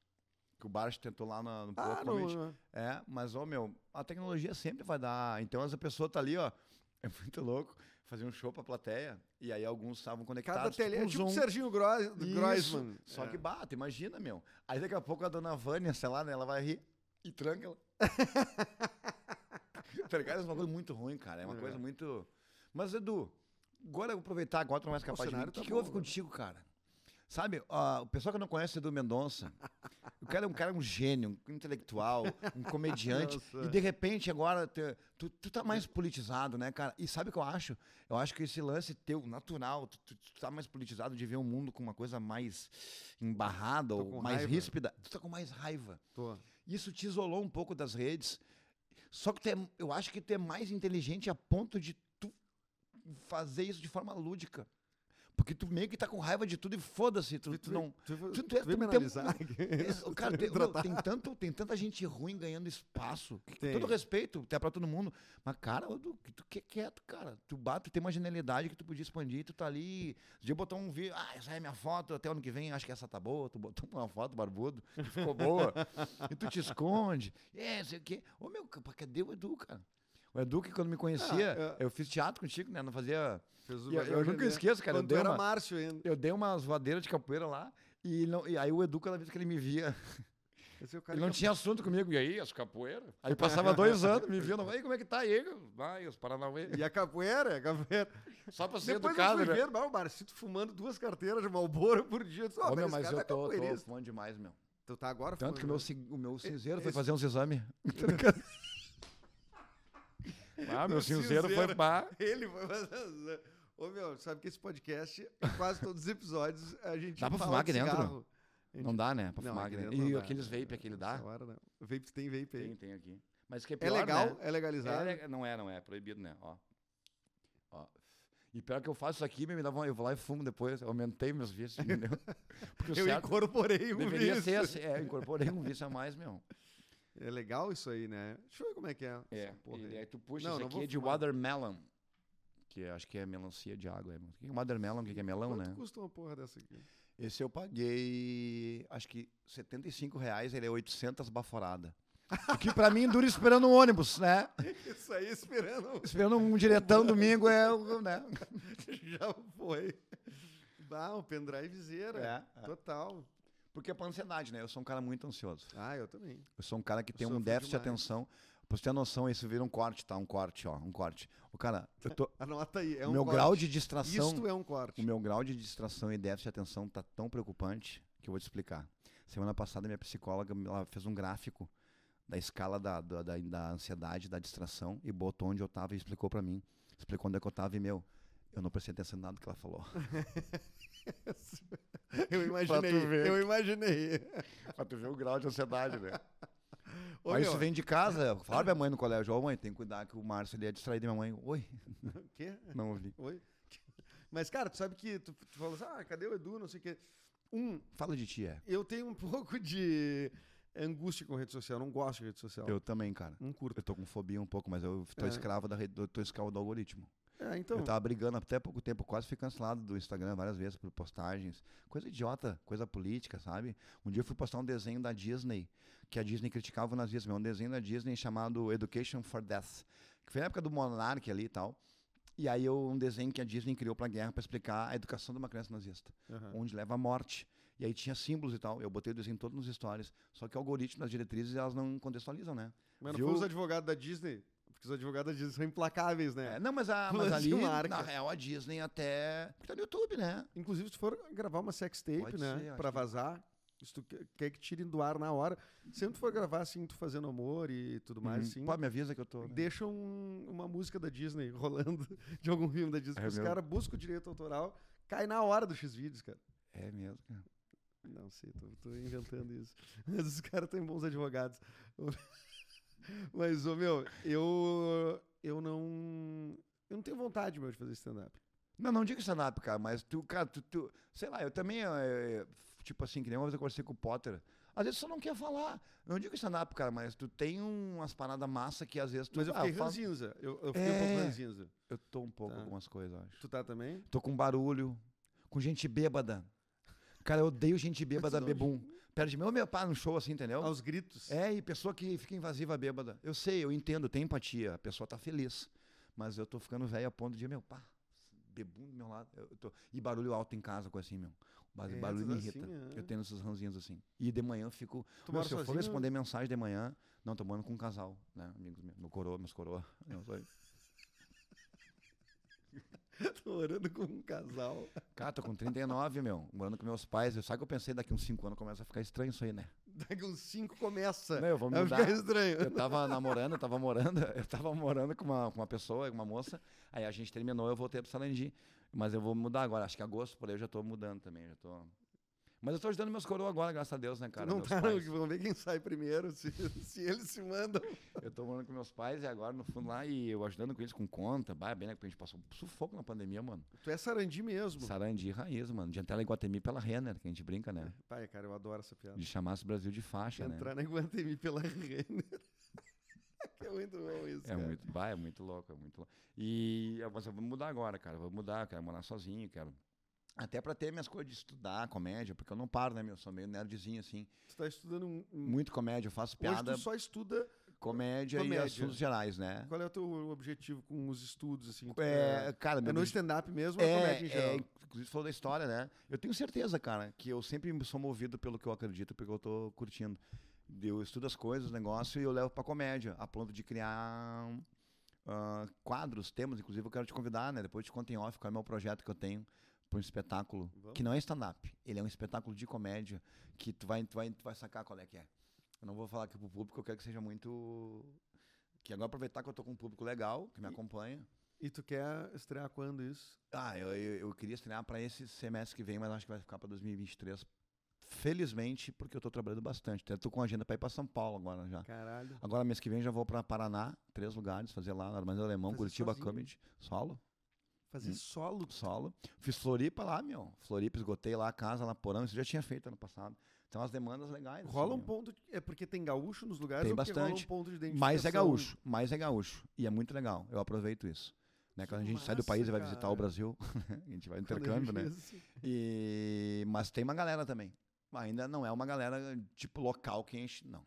que o Bart tentou lá na- no Ah, não, não. É, mas, ó, meu, a tecnologia sempre vai dar. Então, essa pessoa tá ali, ó, é muito louco, fazer um show pra plateia, e aí alguns estavam Cada conectados. tele... É um tipo. Serginho Grois... Groisman. Só É. que bata, imagina, meu. Aí daqui a pouco a dona Vânia, sei lá, né, ela vai rir e tranca ela. tá ligado? É uma coisa muito ruim, cara. É uma É. coisa muito. Mas, Edu, agora eu vou aproveitar, agora tu não é mais capaz de mim. O que, tá que houve né? contigo, cara? Sabe, ó, o pessoal que não conhece o Edu Mendonça, o cara é um cara um gênio, um intelectual, um comediante, Nossa. e de repente agora te- tu, tu tá mais politizado, né, cara? E sabe o que eu acho? Eu acho que esse lance teu, natural, tu, tu, tu tá mais politizado de ver o mundo com uma coisa mais embarrada ou mais raiva. ríspida. Tu tá com mais raiva. Tô. Isso te isolou um pouco das redes. Só que tu é- eu acho que tu é mais inteligente a ponto de tu fazer isso de forma lúdica. Porque tu meio que tá com raiva de tudo e foda-se, tu, tu não. Tu, tu, tu- tu tu, me tu tem-. É, o cara, Tu tem, meu, tem, tanto, tem tanta gente ruim ganhando espaço. Com todo respeito, até pra todo mundo. Mas, cara, que tu que é quieto, cara. Tu bate, tu tem uma genialidade que tu podia expandir, tu tá ali. Dia botou um vídeo. Ah, essa é minha foto, até ano que vem, acho que essa tá boa. Tu botou uma foto barbudo, que ficou boa. e tu te esconde. É, sei o quê. Ô, meu, ca- cadê o Edu, cara? O Edu, que quando me conhecia, Ah, eu fiz teatro contigo, né? Não fazia. O eu- eu nunca esqueço, cara, eu Quando dei era uma- Márcio ainda. Eu dei umas voadeiras de capoeira lá. E, não, e aí o Edu, cada vez que ele me via, é o ele não que- tinha assunto comigo. E aí, as capoeiras? Aí passava dois anos, me via, aí como é que tá aí? Vai, os Paranauê. E a capoeira, a capoeira. Só pra ser Depois educado, eu fui né? ver, mas o Marcito fumando duas carteiras de Malboro por dia. Eu disse, ó, Ô, meu, mas eu é tô, tô capoeirista. fã demais, meu. Tu tá agora Tanto que o meu, fumando, o meu cinzeiro foi fazer uns exames. Ah, meu cinzeiro foi pá. Ele foi fazer... Ô, meu, sabe que esse podcast, quase todos os episódios, a gente Dá pra fumar aqui de dentro? gente- Não dá, né? Pra Não, fumar aqui dentro E dá. aqueles vape, aquele dá? Hora, não. Vape, tem vape aí. Tem, tem aqui. Mas que é É pior, legal? né? É legalizado? É não é, não é. É proibido, né? Ó. Ó. E pior que eu faço isso aqui, me dá uma, eu vou lá e fumo depois. Eu aumentei meus vícios, entendeu? Eu incorporei um deveria vício. ser assim. É, eu incorporei um vício a mais, meu. É legal isso aí, né? Deixa eu ver como é que é. É. E aí. aí tu puxa, Não, esse não aqui é de fumar. watermelon. Que é- acho que é melancia de água. é. O que é watermelon? O que é melão, Quanto né? custa uma porra dessa aqui? Esse eu paguei, acho que 75 reais, ele é 800 baforada. O que pra mim dura esperando um ônibus, né? Isso aí esperando. Esperando um diretão domingo é, o- né? Já foi. Bah, um pendrivezeira. É, é. Total. Porque é pra ansiedade, né? Eu sou um cara muito ansioso. Ah, eu também. Eu sou um cara que Eu tem um déficit de demais. atenção. Pra você ter noção, isso vira um corte, tá? Um corte, ó. Um corte. O cara, eu tô. Anota aí. É um meu corte. grau de distração. Isto é um corte. O meu grau de distração e déficit de atenção tá tão preocupante que eu vou te explicar. Semana passada, minha psicóloga ela fez um gráfico da escala da, da, da, da ansiedade, da distração, e botou onde eu tava e explicou pra mim. Explicou onde é que eu tava e, meu, eu não prestei atenção em nada que ela falou. Eu imaginei. Eu imaginei. pra tu ver o grau de ansiedade, né? Ô, Mas meu, isso vem de casa. Fala pra minha mãe no colégio, ô mãe, tem que cuidar que o Márcio ele é distraído. Minha mãe, oi, o quê? não ouvi. Oi? Mas, cara, tu sabe que tu, tu falou assim, ah, cadê o Edu, não sei o quê. Um, Fala de ti, é. eu tenho um pouco de angústia com rede social, não gosto de rede social. Eu também, cara. Não curto. Eu tô com fobia um pouco, mas eu tô É. escravo da rede, eu tô escravo do algoritmo. É, então, Eu tava brigando até pouco tempo, quase fui cancelado do Instagram várias vezes por postagens. Coisa idiota, coisa política, sabe? Um dia eu fui postar um desenho da Disney, que a Disney criticava o nazismo. É um desenho da Disney chamado Education for Death, que foi na época do Monarch ali e tal. E aí eu, um desenho que a Disney criou pra guerra pra explicar a educação de uma criança nazista, aham. onde leva à morte. E aí tinha símbolos e tal. Eu botei o desenho todo nos stories. Só que o algoritmo das diretrizes, elas não contextualizam, né? Mas não viu? foi os advogados da Disney? Porque os advogados da Disney são implacáveis, né? É, não, mas, a, mas ali, na real, a Disney até... Porque tá no YouTube, né? Inclusive, se for gravar uma sex tape, Pode né? ser, pra que- vazar, se tu que- quer que tirem do ar na hora, sempre tu for gravar assim, tu fazendo amor e tudo mais, Uhum. assim, Pô, me avisa que eu tô... né? deixa um- uma música da Disney rolando de algum filme da Disney. É os caras buscam o direito autoral, cai na hora do X-Vídeos, cara. É mesmo, cara. Não sei, tô, tô inventando isso. Mas os caras têm bons advogados. Mas, ô meu, eu. Eu não. Eu não tenho vontade, meu, de fazer stand-up. Não, não digo stand-up, cara, mas tu, cara, tu, tu- sei lá, eu também, é, tipo assim, que nem uma vez eu conversei com o Potter, às vezes tu não quer falar, não digo stand-up, cara, mas tu tem umas paradas massa que às vezes tu... Mas eu ah, fiquei falo- ranzinza. Eu, eu fiquei um pouco É. ranzinza. Eu tô um pouco Tá. com algumas coisas, eu acho. Tu tá também? Tô com barulho, com gente bêbada. Cara, eu odeio gente bêbada, bebum. Perto de mim, ô meu pai, no show assim, entendeu? Aos gritos. É, e pessoa que fica invasiva bêbada. Eu sei, eu entendo, tem empatia, a pessoa tá feliz. Mas eu tô ficando velho a ponto de, meu, pá, bebum do meu lado. Eu tô... E barulho alto em casa, coisa assim, meu. É, barulho me irrita. assim, é. Eu tenho esses ranzinhos assim. E de manhã eu fico. Tu Meu, se eu for responder mensagem de manhã, não, tô morando com um casal, né? Amigos meus, meu coroa, meus coroa. Tô orando com um casal. Cara, tô com 39, meu. Morando com meus pais. Sabe que eu pensei daqui uns 5 anos começa a ficar estranho isso aí, né? Daqui uns cinco começa. Não, eu vou Vai mudar. ficar estranho. Eu tava namorando, eu tava morando, eu tava morando com uma, com uma pessoa, com uma moça. Aí a gente terminou, eu voltei pro Sarandi. Mas eu vou mudar agora, acho que agosto, por aí eu já tô mudando também, já tô. Mas eu tô ajudando meus coroas agora, graças a Deus, né, cara? não meus tá, pais. Vamos ver quem sai primeiro, se, se eles se mandam. Eu tô morando com meus pais e agora no fundo lá e eu ajudando com eles com conta, vai bem, né? Porque a gente passou sufoco na pandemia, mano. Tu é sarandi mesmo. Sarandi raiz, mano. De entrar lá em Guatemi pela Renner, que a gente brinca, né? Pai, cara, eu adoro essa piada. De chamar esse Brasil de faixa, né? Entrar na Guantemi pela Renner. é muito bom isso, É cara. muito, vai, é muito louco, é muito louco. E mas eu vou mudar agora, cara. Vou mudar, quero morar sozinho, quero. Até pra ter minhas coisas de estudar comédia, porque eu não paro, né, meu? Eu sou meio nerdzinho, assim. Tu tá estudando... um- um- Muito comédia, eu faço Hoje piada, tu só estuda... comédia, comédia. e assuntos gerais, né? Qual é o teu objetivo com os estudos, assim? Tu É, quer- cara, É meu no stand-up mesmo ou é comédia em é, geral? é, inclusive, você falou da história, né? Eu tenho certeza, cara, que eu sempre sou movido pelo que eu acredito, porque eu tô curtindo. Eu estudo as coisas, o negócio, e eu levo pra comédia, a ponto de criar ah, quadros, temas. Inclusive, eu quero te convidar, né? Depois eu te conto em off qual é o meu projeto que eu tenho para um espetáculo, Vamos. que não é stand-up. Ele é um espetáculo de comédia, que tu vai, tu vai, tu vai sacar qual é que é. Eu não vou falar aqui pro público, eu quero que seja muito... Que agora aproveitar que eu tô com um público legal, que me E- acompanha. E tu quer estrear quando isso? Ah, eu, eu, eu queria estrear para esse semestre que vem, mas acho que vai ficar para 2023. Felizmente, porque eu tô trabalhando bastante. Até tô com agenda para ir para São Paulo agora já. Caralho. Agora, mês que vem, já vou para Paraná, três lugares, fazer lá, no Armando Alemão, Fazer Curitiba sozinho? Comedy, solo, Fazer Hum. solo. solo. Fiz Floripa lá, meu. Floripa, esgotei lá a casa, lá porão, isso eu já tinha feito ano passado. Então, as demandas legais. Rola assim, um ponto... de- É porque tem gaúcho nos lugares Tem porque rola bastante. um ponto é gaúcho, mais é gaúcho. E é muito legal, eu aproveito isso. Né? Quando a gente sai do país e vai visitar massa, o Brasil, a gente vai a intercâmbio, né? E... Mas tem uma galera também. Ainda não é uma galera tipo local que enche, não.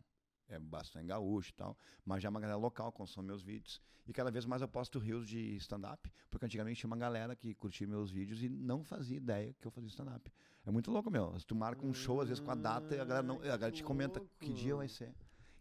É bastante gaúcho e tal, mas já é uma galera local consome meus vídeos. E cada vez mais eu posto rios de stand-up, porque antigamente tinha uma galera que curtia meus vídeos e não fazia ideia que eu fazia stand-up. É muito louco, meu. Se tu marca um show, às vezes com a data, e a galera, não, a galera te comenta que dia vai ser.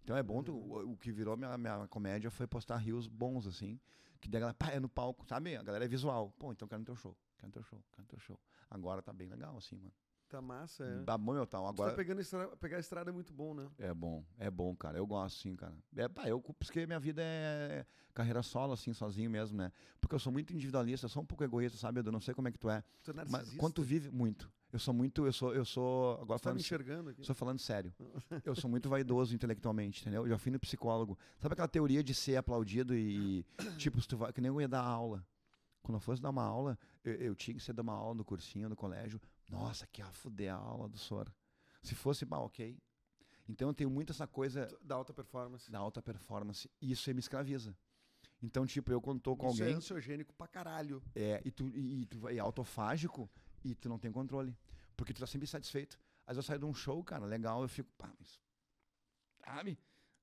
Então é bom, tu, o, o que virou minha, minha comédia foi postar rios bons, assim, que daí a galera, pá, é no palco, sabe? A galera é visual. Pô, então quero no teu show, quero no teu show, quero no teu show. Agora tá bem legal, assim, mano. Tá massa, é. Tá bom, meu, tá. Tu Agora tá pegando estrada, pegar a estrada é muito bom, né? é bom, é bom, cara. Eu gosto, sim, cara. É, pá, eu, porque minha vida é carreira solo, assim, sozinho mesmo, né? Porque eu sou muito individualista, eu sou um pouco egoísta, sabe, Edu? Não sei como é que tu é. Tu é Mas quando tu vive muito, eu sou muito, eu sou, eu sou, agora tá me falando, sé- enxergando aqui. Estou falando sério. Eu sou muito vaidoso intelectualmente, entendeu? Eu já fui no psicólogo. Sabe aquela teoria de ser aplaudido e, tipo, se tu vai, que nem eu ia dar aula. Quando eu fosse dar uma aula, eu, eu tinha que ser dar uma aula no cursinho, no colégio. Nossa, que a fuder a aula do Sor. Se fosse, bah, ok. Então eu tenho muito essa coisa Da alta performance. da alta performance e isso aí me escraviza. Então, tipo, eu quando tô com Isso é alguém, ansiogênico pra caralho. é, e tu, e, e tu é autofágico e tu não tem controle. Porque tu tá sempre satisfeito. Às vezes eu saio de um show, cara, legal, eu fico, pá, mas. Sabe?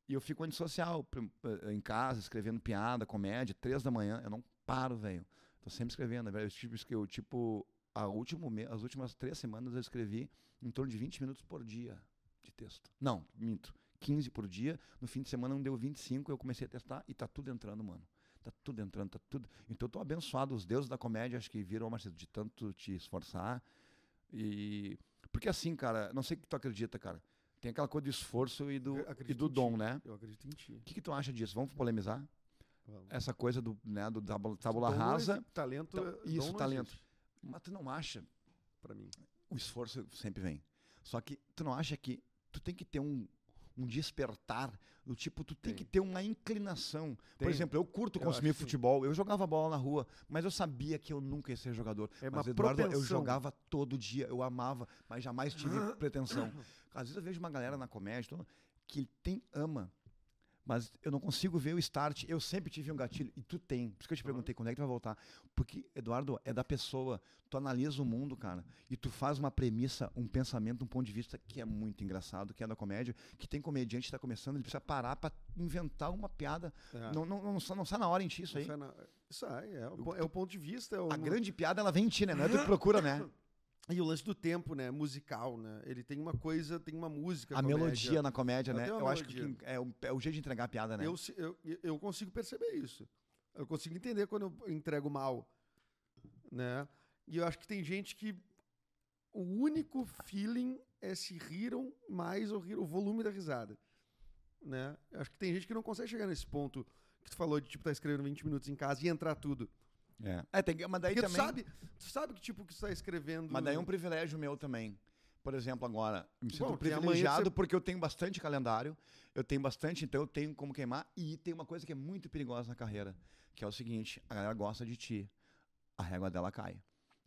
E eu fico antissocial, pr- eh, em casa, escrevendo piada, comédia, três da manhã, eu não paro, velho. Tô sempre escrevendo, velho. Eu, tipo, eu, tipo a último me- as últimas três semanas eu escrevi em torno de 20 minutos por dia de texto. Não, minto. 15 por dia. No fim de semana não deu 25, eu comecei a testar e tá tudo entrando, mano. Tá tudo entrando, tá tudo. Então eu tô abençoado. Os deuses da comédia acho que viram, Marcelo, de tanto te esforçar. E. Porque assim, cara, não sei o que tu acredita, cara. Tem aquela coisa do esforço e do, e do em ti. dom, né? Eu acredito em ti. O que, que tu acha disso? Vamos polemizar? Vamos. Essa coisa do, né, do Dom não rasa. Talento. Então, dom isso, talento. Mas tu não acha Pra mim. o esforço sempre vem. Só que tu não acha que tu tem que ter um, um despertar do tipo, tu tem, Tem. que ter uma inclinação. Tem. Por exemplo, eu curto Eu consumir que sim. futebol, eu jogava bola na rua, mas eu sabia que eu nunca ia ser jogador. É mas uma Eduardo, eu propensão. jogava todo dia, eu amava, mas jamais tive pretensão. Às vezes eu vejo uma galera na comédia que tem ama, mas eu não consigo ver o start. Eu sempre tive um gatilho e tu tem. Por isso que eu te perguntei quando é que tu vai voltar. Porque Eduardo é da pessoa. Tu analisa o mundo, cara, e tu faz uma premissa, um pensamento, um ponto de vista que é muito engraçado, que é da comédia, que tem comediante que tá começando, ele precisa parar pra inventar uma piada. É. Não, não, não, sa- não sai na hora em ti isso aí. É, na- isso aí, é, o, é o ponto de vista. É o, A grande piada ela vem em ti, né? Não é tu que procura, né? E o lance do tempo, né? Musical, né? Ele tem uma coisa, tem uma música. A comédia. melodia na comédia, né? Eu acho que melodia. é o, é o jeito de entregar a piada, né? Eu, eu, eu consigo perceber isso. Eu consigo entender quando eu entrego mal, né? E eu acho que tem gente que o único feeling é se riram mais ou rir, o volume da risada, né? Eu acho que tem gente que não consegue chegar nesse ponto que tu falou de tipo tá escrevendo 20 minutos em casa e entrar tudo. É. É, tem, mas daí Porque também. tu sabe, tu sabe que tipo que tu tá escrevendo Mas daí é um privilégio meu também. Por exemplo, agora, me sinto Bom, privilegiado você- porque eu tenho bastante calendário, eu tenho bastante, então eu tenho como queimar. E tem uma coisa que é muito perigosa na carreira, que é o seguinte: a galera gosta de ti, a régua dela cai.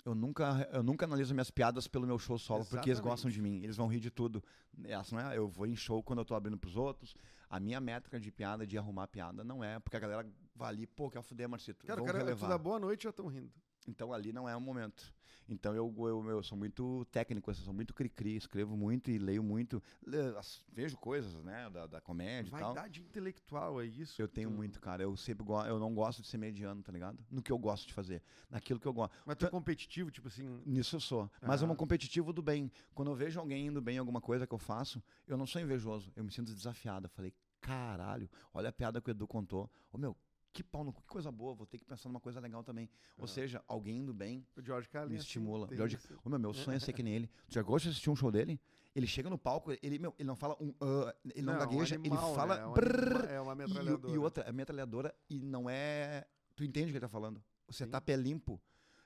Eu nunca, eu nunca analiso minhas piadas pelo meu show solo, porque eles Exatamente. gostam de mim, eles vão rir de tudo. Essa não é, eu vou em show quando eu tô abrindo pros outros. A minha métrica de piada, de arrumar piada, não é, porque a galera vai ali, pô, quer fuder, Marcito. Cara, cara, tu dá boa noite e já estão rindo. Então ali não é o momento. Então eu, eu, eu sou muito técnico, eu sou muito cri-cri, escrevo muito e leio muito, vejo coisas, né, da, da comédia e tal. Vaidade intelectual, é isso? Eu tenho tu- muito, cara. Eu sempre go eu não gosto de ser mediano, tá ligado? No que eu gosto de fazer, naquilo que eu gosto. Mas tu é competitivo, tipo assim. Nisso eu sou. Mas eu Ah. um competitivo do bem. Quando eu vejo alguém indo bem em alguma coisa que eu faço, eu não sou invejoso. Eu me sinto desafiado. Eu falei, caralho, olha a piada que o Edu contou. Ô meu, que pau no que coisa boa, vou ter que pensar numa coisa legal também. Ou Ah. seja, alguém indo bem O George Carlin. me assim, estimula. tem George- Ô, meu, meu sonho é ser que nem ele. Tu já gosta de assistir um show dele? Ele chega no palco, ele, meu, ele não fala um. ah, ele não, um gagueja, animal, ele fala. né? É, um brrr, é uma e, metralhadora. e outra, é metralhadora e não é. Tu entende o que ele tá falando? Você Sim. tá pé limpo.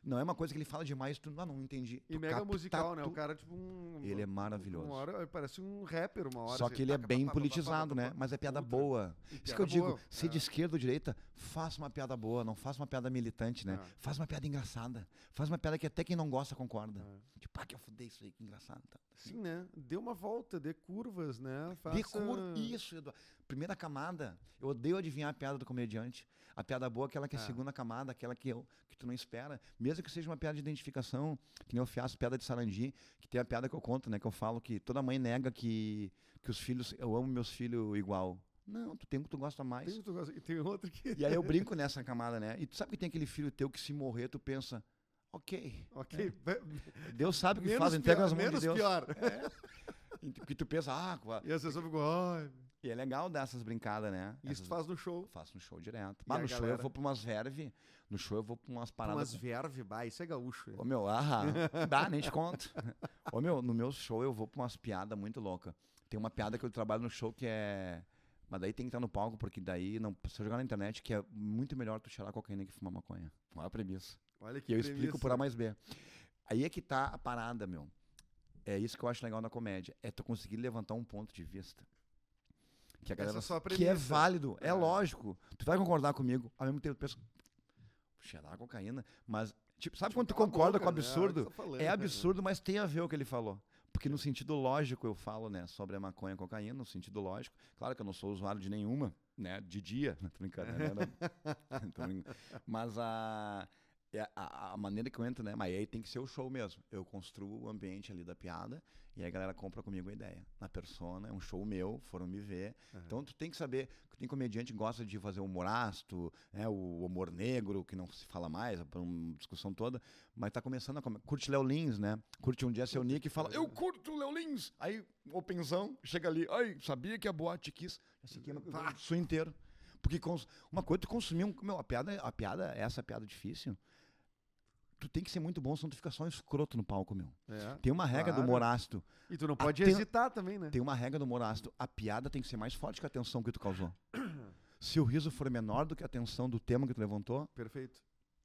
Não é uma coisa que ele fala demais, tu ah, não entendi. E mega capta musical, né? O cara, tipo um. Ele é maravilhoso. Uma hora, parece um rapper, uma hora. Só assim, que ele é bem politizado, né? Mas é piada boa. E Isso que eu digo, boa, se é. de esquerda ou direita, faça uma piada boa, não faça uma piada militante, né? É. Faz uma piada engraçada. Faz uma piada que até quem não gosta concorda. É. Tipo, ah, que eu fudei isso aí, que engraçado. Tá. Sim, né? Dê uma volta, dê curvas, né? Faça... De cor, isso, Eduardo. Primeira camada, eu odeio adivinhar a piada do comediante. A piada boa é aquela que é a Ah. segunda camada, aquela que, eu, que tu não espera. Mesmo que seja uma piada de identificação, que nem eu faço piada de sarandi, que tem a piada que eu conto, né? Que eu falo que toda mãe nega que, que os filhos, eu amo meus filhos igual. Não, tu tem um que tu gosta mais. Tem, um que tu gosta- e tem outro que. E aí eu brinco nessa camada, né? E tu sabe que tem aquele filho teu que se morrer, tu pensa, ok. Ok. vai- Deus sabe o que Menos faz, entrega as mãos de menos Deus. pior. Tu- Que tu pensa, ah, E as pessoas ficam, ai. e é legal dar essas brincadas, né? Isso Essas- tu faz no show. Faço no show direto. Mas no show eu galera? vou pra umas verve, no show eu vou pra umas Umas paradas. verve, bah, isso é gaúcho. hein? Ô meu, ah, dá, nem te conto. Ô meu, no meu show eu vou pra umas piadas muito loucas. Tem uma piada que eu trabalho no show que é. Mas daí tem que estar no palco, porque daí, não, se eu jogar na internet, que é muito melhor tu cheirar cocaína que fumar maconha. É a premissa? Olha que E eu explico por A premissa. mais B. Aí é que tá a parada, meu. É isso que eu acho legal na comédia. É tu conseguir levantar um ponto de vista. Que a Essa galera. é só a que é premissa. válido, é, É. lógico. Tu vai concordar comigo, ao mesmo tempo tu pensa. Cheirar cocaína. Mas, tipo, sabe quando tu concorda boca, com o né? absurdo? Olha o que tá falando, É né? absurdo, mas tem a ver o que ele falou. Porque no sentido lógico eu falo, né, sobre a maconha e a cocaína, no sentido lógico. Claro que eu não sou usuário de nenhuma, né, de dia. Tô brincando, né, não. Mas a, é a, a maneira que eu entro, né, mas aí tem que ser o show mesmo. Eu construo o ambiente ali da piada e aí a galera compra comigo a ideia. Na persona, é um show meu, foram me ver. Aham. Então tu tem que saber, que tem comediante que gosta de fazer humor ácido, né, o humor negro, que não se fala mais, é uma discussão toda, mas tá começando a... Come... Curte Léo Lins, né? Curte um dia seu Nick e fala, eu curto Léo Lins! Aí, opensão, chega ali, ai, sabia que a boate quis, já se queima com o inteiro. Porque cons... uma coisa, tu consumir um... Meu, a piada, a piada, essa piada difícil, tu tem que ser muito bom, senão tu fica só um escroto no palco, meu. É. Tem uma regra do Claro. humor ácido. E tu não pode Aten- hesitar também, né? Tem uma regra do humor ácido. A piada tem que ser mais forte que a tensão que tu causou. Se o riso for menor do que a tensão do tema que tu levantou, Perfeito.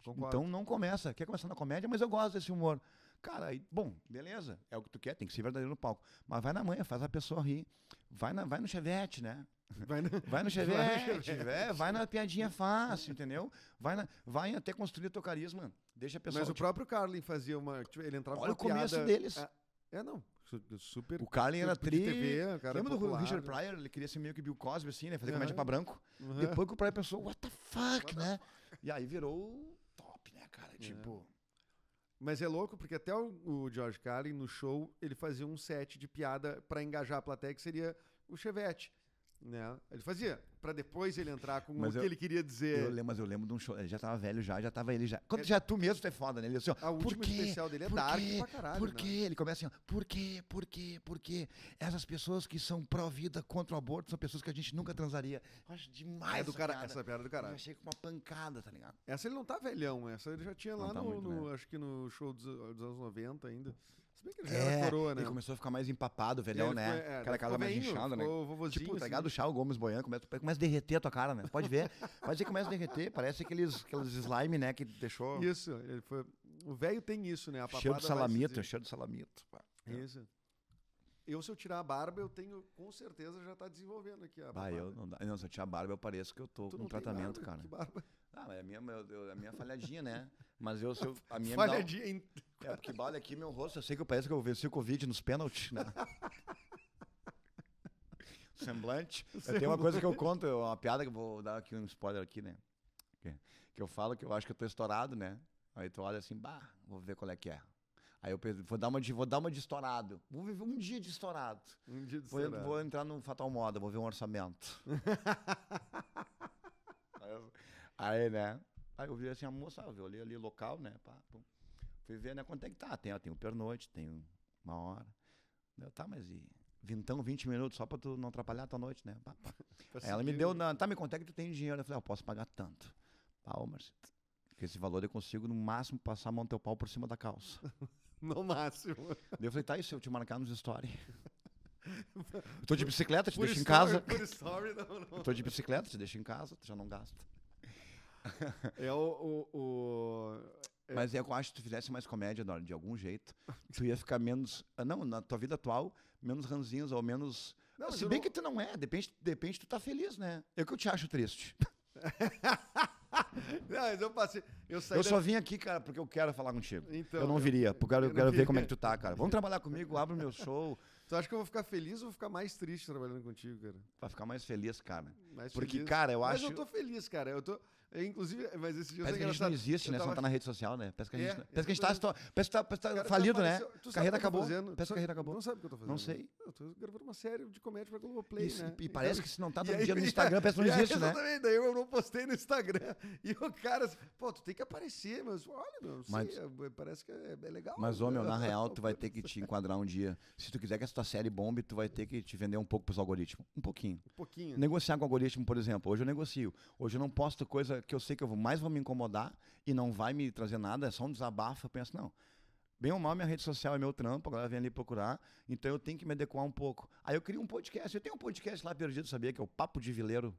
Concordo. então não começa. Quer começar na comédia, mas eu gosto desse humor. Cara, aí, bom, beleza. É o que tu quer, tem que ser verdadeiro no palco. Mas vai na manhã, faz a pessoa rir. Vai, na, vai no chevette, né? Vai na- Vai no chevette, vai, vai na piadinha fácil, entendeu? Vai, na, vai até construir teu carisma. Deixa a pessoa. Mas o tipo, próprio Carlin fazia uma. tipo, ele entrava Olha o começo piada- deles. É, é, não. Su- Super. o Carlin era tri. TV, o cara Lembra do popular, Richard né? Pryor? Ele queria ser meio que Bill Cosby, assim, né? Fazer Aham. comédia pra branco. Uhum. Depois que o Pryor pensou, what the fuck, né? E aí virou top, né, cara? Tipo. Mas é louco porque até o, o George Carlin, no show, ele fazia um set de piada pra engajar a plateia, que seria o Chevette. Né? Ele fazia, pra depois ele entrar com Mas o eu- que ele queria Eu dizer. lembro, mas eu lembro de um show. Ele já tava velho já, já tava ele já. Quando já tu mesmo tu é foda, né? Ele assim, ó, A última quê? especial dele é Por dark quê? pra caralho. Por né? quê? Ele começa assim, ó, por quê? Por quê? Por quê? Essas pessoas que são pró-vida contra o aborto são pessoas que a gente nunca transaria. Eu acho demais É do essa cara, piada. essa piada é do Eu caralho. achei com uma pancada, tá ligado? Essa ele não tá velhão, essa ele já tinha Não lá tá no, no- acho que no show dos, dos anos 90 ainda. Se bem que ele já era É, coroa, né? ele começou a ficar mais empapado, velhão, Ele né? ficou- é, Aquela casa mais inchada, né? Tipo, tá assim. ligado? O Chá, o Gomes boiando, começa, começa a derreter a tua cara, né? Pode ver. Pode ver que começa a derreter. Parece aqueles, aqueles slime, né? Que deixou Isso, ele foi. O velho tem isso, né? A cheiro de papada vai se salamito, cheiro de salamito. pá. Isso. Eu, se eu tirar a barba, eu tenho, com certeza, já tá desenvolvendo aqui a Bah, papada. eu não, dá- não, se eu tinha barba, eu pareço que eu tô Tu com tem tratamento, barba? cara. Que barba? Ah, mas é a minha, eu- a minha falhadinha, né? Mas eu, eu a minha me dá Falhadinha em... É, porque olha aqui meu rosto, eu sei que eu parece que eu venci o Covid nos pênaltis, né? Semblante. Eu tenho uma coisa que eu conto, uma piada que eu vou dar aqui um spoiler aqui, né? Que, que eu falo que eu acho que eu tô estourado, né? Aí tu olha assim, bah, vou ver qual é que é. Aí eu penso, vou dar uma de, vou dar uma de estourado. Vou viver um dia de estourado. Um dia de Vou, estourado. vou entrar no Fatal Moda, vou ver um orçamento. aí, né? Aí eu vi assim, a moça, eu olhei ali local, né? Pá, pum. Fui ver, né? Quanto é que tá? Tem, ó, tem o pernoite, tem uma hora. Eu, tá, mas e vintão, 20 minutos só pra tu não atrapalhar a tua noite, né? Pá, pá. Aí ela me deu, na, tá, me conta que tu tem dinheiro. Eu falei, ah, eu posso pagar tanto. Marcito, com esse valor eu consigo no máximo passar a mão do teu pau por cima da calça. No máximo. Daí eu falei, tá, e se eu te marcar nos stories? Eu tô de bicicleta, te Por deixo em story- casa. Por story, não, não. Eu tô de bicicleta, te deixo em casa, tu já não gasta. É o... o, o- É. Mas eu acho que se tu fizesse mais comédia, Dora, de algum jeito, tu ia ficar menos. ah, Não, na tua vida atual, menos ranzinhos ou menos. Não, mas se bem não- que tu não é, depende, depende tu tá feliz, né? Eu que eu te acho triste. Não, mas eu passei... Eu Eu da- só vim aqui, cara, porque eu quero falar contigo. Então, eu não viria, porque eu quero, eu quero ver como é que tu tá, cara. Vamos trabalhar comigo, abre o meu show. Tu acha que eu vou ficar feliz ou vou ficar mais triste trabalhando contigo, cara? Pra ficar mais feliz, cara. Mais Porque, feliz. cara, eu Mas acho. eu tô feliz, cara. Eu tô... É, Inclusive, mas esse dia Parece que a gente não existe, né? Se tava não tá na rede social, né? Parece que a gente, É, parece que a gente tá, parece que tá, parece que tá Cara, falido, né? Carreira acabou. fazendo? Parece que a carreira acabou. Não sabe o que eu tô fazendo. Não né? sei. Eu tô gravando uma série de comédia pra Globoplay, Isso, né? e parece que se não tá todo dia no Instagram, parece que não aí, existe, né? Exatamente, daí eu não postei no Instagram. E o cara, assim, pô, tu tem que aparecer, mas olha, meu, sei, Mas- é- parece que é, é legal. Mas, ô, meu, na né? real, tu vai ter que te enquadrar um dia. Se tu quiser que essa tua série bombe, tu vai ter que te vender um pouco pros algoritmos. Um pouquinho. Um pouquinho. Negociar com o algoritmo, por exemplo. Hoje eu negocio. Hoje eu não posto coisa que eu sei que eu mais vou me incomodar e não vai me trazer nada, é só um desabafo. Eu penso, não. Bem ou mal, minha rede social é meu trampo, agora vem ali procurar, então eu tenho que me adequar um pouco. Aí eu crio um podcast. Eu tenho um podcast lá perdido, sabia? Que é o Papo de Vileiro.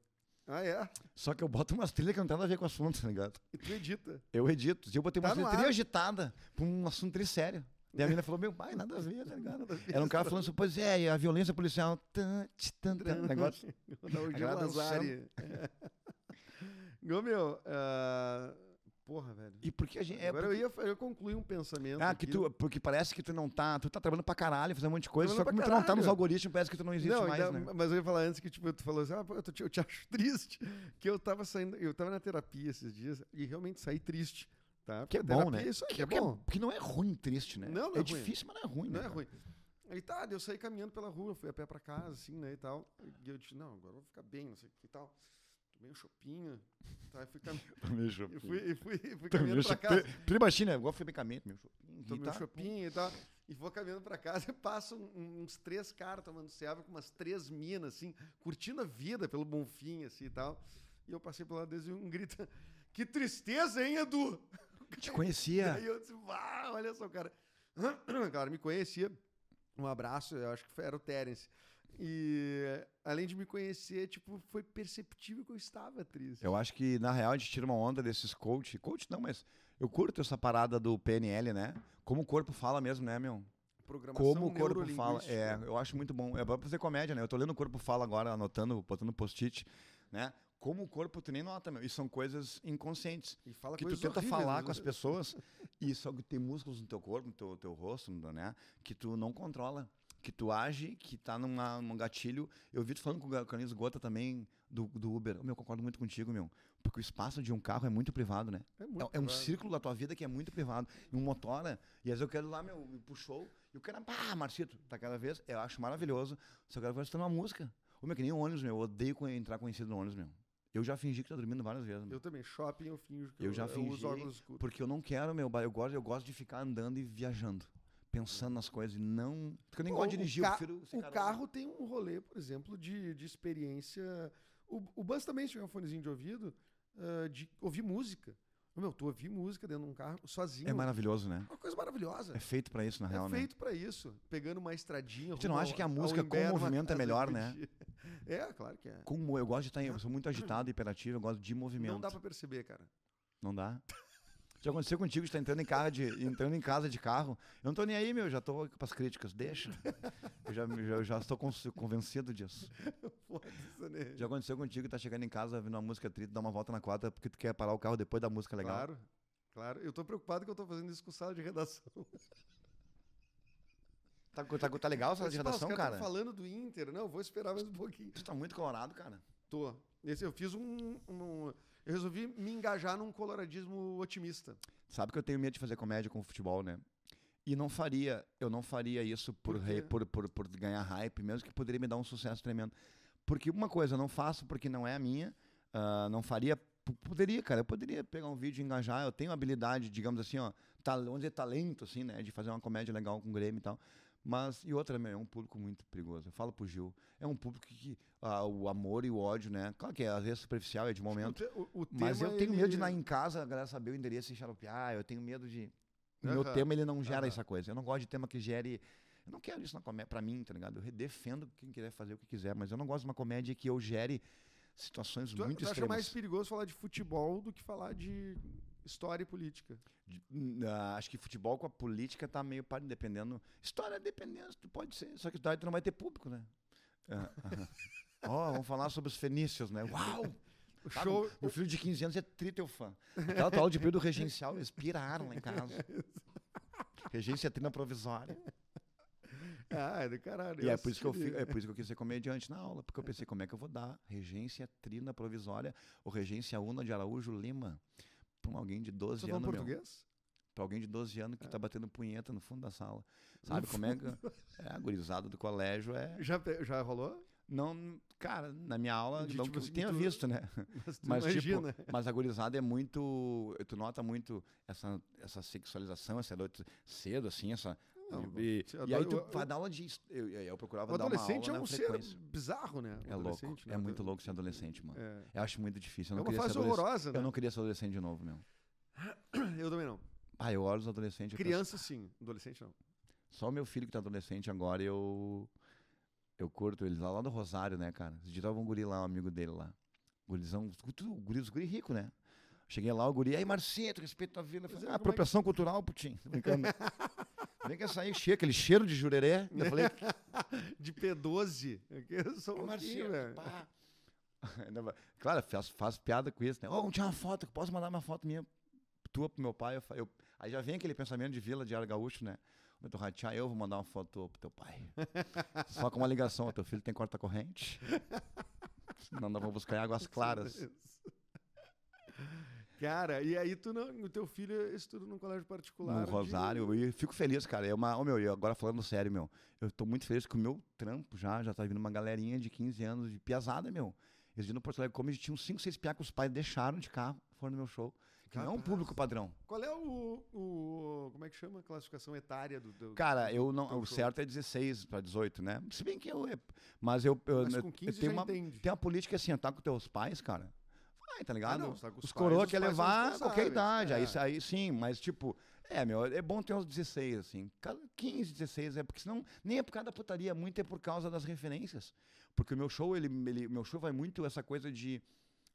Ah, é? Só que eu boto umas trilhas que não tem nada a ver com o assunto, tá ligado? E tu edita. Eu edito. Eu botei Tá uma trilha agitada pra um assunto tri sério. Daí a menina falou, meu pai, nada a ver, tá ligado? A Era um cara falando assim, pois é, e a violência policial. Tan, tan, tan, negócio. Da o Meu, ah, porra, velho. E porque a gente. É, Agora porque, eu ia eu ia concluir um pensamento. ah, aqui. que tu, porque parece que tu não tá. Tu tá trabalhando pra caralho, fazendo um monte de coisa, só que como tu não tá nos algoritmos, parece que tu não existe não, mais, ainda- né? Mas eu ia falar antes que, tipo, tu falou assim, ah, eu, te, eu te acho triste, que eu tava saindo, eu tava na terapia esses dias e realmente saí triste, tá? Que é bom, né? é Isso aí, Que, é que bom. porque não é ruim triste, né? Não, não é é difícil, mas não é ruim, Não né? é ruim. Aí tá, eu saí caminhando pela rua, fui a pé pra casa, assim, né, e tal. E eu disse, não, agora eu vou ficar bem, não sei o que e tal. Tomei um chopinho, tá, e fui, cam... Tomei e fui, e fui, e fui Tomei caminhando pra casa. Imagina, igual febicamento, meu chopinho. Tomei tá? um chopinho e tal. E vou caminhando pra casa e passo um- uns três caras tomando ceva com umas três minas, assim, curtindo a vida pelo Bonfim, assim e tal. E eu passei pelo lado deles e um grita: Que tristeza, hein, Edu? Te conhecia. Aí eu disse: Uau, olha só, o cara. O cara me conhecia. Um abraço, eu acho que foi- era o Terence. E além de me conhecer, tipo, foi perceptível que eu estava triste. Eu acho que, na real, a gente tira uma onda desses coach. Coach não, mas eu curto essa parada do PNL, né? Como o corpo fala mesmo, né, meu? Programação Como o corpo fala. É, eu acho muito bom. É pra fazer comédia, né? Eu tô lendo o corpo fala agora, anotando, botando post-it, né? Como o corpo tu nem nota, meu. E são coisas inconscientes. E fala que tu tenta horríveis, falar né? com as pessoas e só que tem músculos no teu corpo, no teu, teu rosto, né? Que tu não controla. Que tu age, que tá numa, num gatilho. Eu vi tu falando com o Carlinhos Gota também do, do Uber. Meu, eu concordo muito contigo, meu. Porque o espaço de um carro é muito privado, né? É, É, muito é um círculo da tua vida que é muito privado. E um motora, e às vezes eu quero ir lá, meu, pro show, e o cara, pá, Marcito, tá cada vez, eu acho maravilhoso. Só quero escutando uma música. Ô, meu, que nem o ônibus, meu, eu odeio entrar conhecido no ônibus, meu. Eu já fingi que tô dormindo várias vezes, meu. Eu também, shopping eu finjo que Eu já eu fingi, uso óculos escuros. Porque eu não quero, meu, eu gosto, eu gosto de ficar andando e viajando. Pensando nas coisas e não. Porque eu nem Pô, gosto de o dirigir, ca- eu prefiro O carro tem um rolê, por exemplo, de, de experiência. O, o Buzz também, tiver um fonezinho de ouvido, ah, de ouvir música. Meu, tu ouvir música dentro de um carro sozinho. É maravilhoso, né? uma coisa maravilhosa. É feito pra isso, na É real, né? feito pra isso. Pegando uma estradinha. Tu não acha que a música com numa movimento é melhor, né? É, claro que é. Como eu gosto de estar, eu sou muito agitado, hiperativo, eu gosto de movimento. Não dá pra perceber, cara. Não dá? Já aconteceu contigo estar entrando em, carro de, entrando em casa de carro? Eu não tô nem aí, meu, já tô pras críticas. Deixa. Eu já, já, já estou con- convencido disso. Né? Já aconteceu contigo, tá chegando em casa, ouvindo uma música triste, dar uma volta na quadra porque tu quer parar o carro depois da música legal. Claro, claro. Eu tô preocupado que eu tô fazendo isso com sala de redação. Tá, tá, tá legal essa de disse, "Pá, os redação, cara? falando do Inter. Não, vou esperar mais um pouquinho. Tu tá muito colorado, cara. Tô. Esse, eu fiz um, um- Eu resolvi me engajar num coloradismo otimista. Sabe que eu tenho medo de fazer comédia com futebol, né? E não faria, eu não faria isso por, Por por, por, por ganhar hype, mesmo que poderia me dar um sucesso tremendo. Porque uma coisa, eu não faço porque não é a minha, ah, não faria, poderia, cara, eu poderia pegar um vídeo e engajar, eu tenho habilidade, digamos assim, ó, tal, vamos dizer, talento, assim, né, de fazer uma comédia legal com o Grêmio e tal. Mas, e outra, meu, é um público muito perigoso. Eu falo pro Gil, é um público que ah, o amor e o ódio, né, claro que é, às vezes superficial, é de momento, O, o- mas eu tenho medo de ir ele- lá em casa, a galera saber o endereço e xaropear. Eu tenho medo de. O meu tema, ele não gera aham. essa coisa. Eu não gosto de tema que gere. Eu não quero isso na comédia, pra mim, tá ligado? Eu defendo quem quiser fazer o que quiser, mas eu não gosto de uma comédia que eu gere situações Tu, muito tu extremas. mais perigoso falar de futebol do que falar de história e política? Ah, acho que futebol com a política tá meio par, dependendo. História dependendo, pode ser. Só que história tu não vai ter público, né? Ah, aham. Ó, vamos falar sobre os fenícios, né? Uau! O Sabe, show. Meu filho de 15 anos é tri teu fã. Aquela aula de período regencial, eles piraram lá em casa. Regência trina provisória. Ah, é do caralho. E é por, isso que eu, assistiria. fi- é por isso que eu quis ser comediante na aula, porque eu pensei, como é que eu vou dar regência trina provisória ou regência una de Araújo Lima pra um alguém de 12 Você anos, meu? português? Pra alguém de 12 anos que tá batendo punheta no fundo da sala. Sabe como é que... É, a gurizada do colégio é... Já, já rolou? Não, cara, na minha aula, De não tipo que eu assim, tenha tu- visto, né? Mas, Mas, imagina. tipo, mas a gurizada é muito. Tu nota muito essa, essa sexualização, essa noite cedo, assim, essa. Não, e, e aí tu vai dar aula de. Eu, eu, procurava O dar uma adolescente é um ser bizarro, né? O É louco. adolescente, né? É muito louco ser adolescente, mano. É, Eu acho muito difícil. Eu é não uma queria ser fase adolescente. horrorosa, né? Eu não queria ser adolescente de novo, meu. Eu também não. Ah, eu olho os adolescentes. eu penso, Criança, sim. Adolescente, não. Só meu filho que tá adolescente agora, eu. Eu curto eles lá, lá do Rosário, né, cara? Esse dia tava um guri lá, um amigo dele lá. Gurizão, tudo, guri, os guri rico, né? Cheguei lá, o guri, aí Marcito, respeito a vila. Falei, ah, como é que- apropriação cultural, Putin. Brincando. Vem que essa aí cheia, aquele cheiro de jurerê. Eu falei, De P12. Aqui Eu sou um Marcito, velho. vai- Claro, faz, faz piada com isso, né? Ô, tinha uma foto, posso mandar uma foto minha tua pro meu pai? Eu, eu- aí já vem aquele pensamento de vila de Ar Gaúcho, né? Tô ratear, eu vou mandar uma foto pro teu pai. Só com uma ligação, teu filho tem corta-corrente? Não, nós vamos buscar em águas claras. Cara, e aí tu não, o teu filho estuda num colégio particular. No de- Rosário, e fico feliz, cara. É uma, ô, meu, e agora falando sério, meu, eu tô muito feliz que o meu trampo já, já tá vindo uma galerinha de 15 anos de piazada, meu. Eles dias no Porto Alegre Comedy tinham 5, 6 piá que os pais deixaram de carro, foram no meu show. Que não é um Capaz. público padrão. Qual é o, o. Como é que chama a classificação etária do. do Cara, eu não. O show? certo é 16 para 18, né? Se bem que eu. Mas eu. eu, Mas eu- com eu 15 tenho uma, entende. tem uma política assim, tá com teus pais, cara. Vai, tá ligado? não, se tá os os coroa quer levar qualquer idade. Aí, é. isso aí sim, mas tipo. É, meu, é bom ter uns 16, assim. Cada 15, 16, é porque senão. Nem é por causa da putaria, muito é por causa das referências. Porque o meu show, ele, ele, meu show vai muito essa coisa de.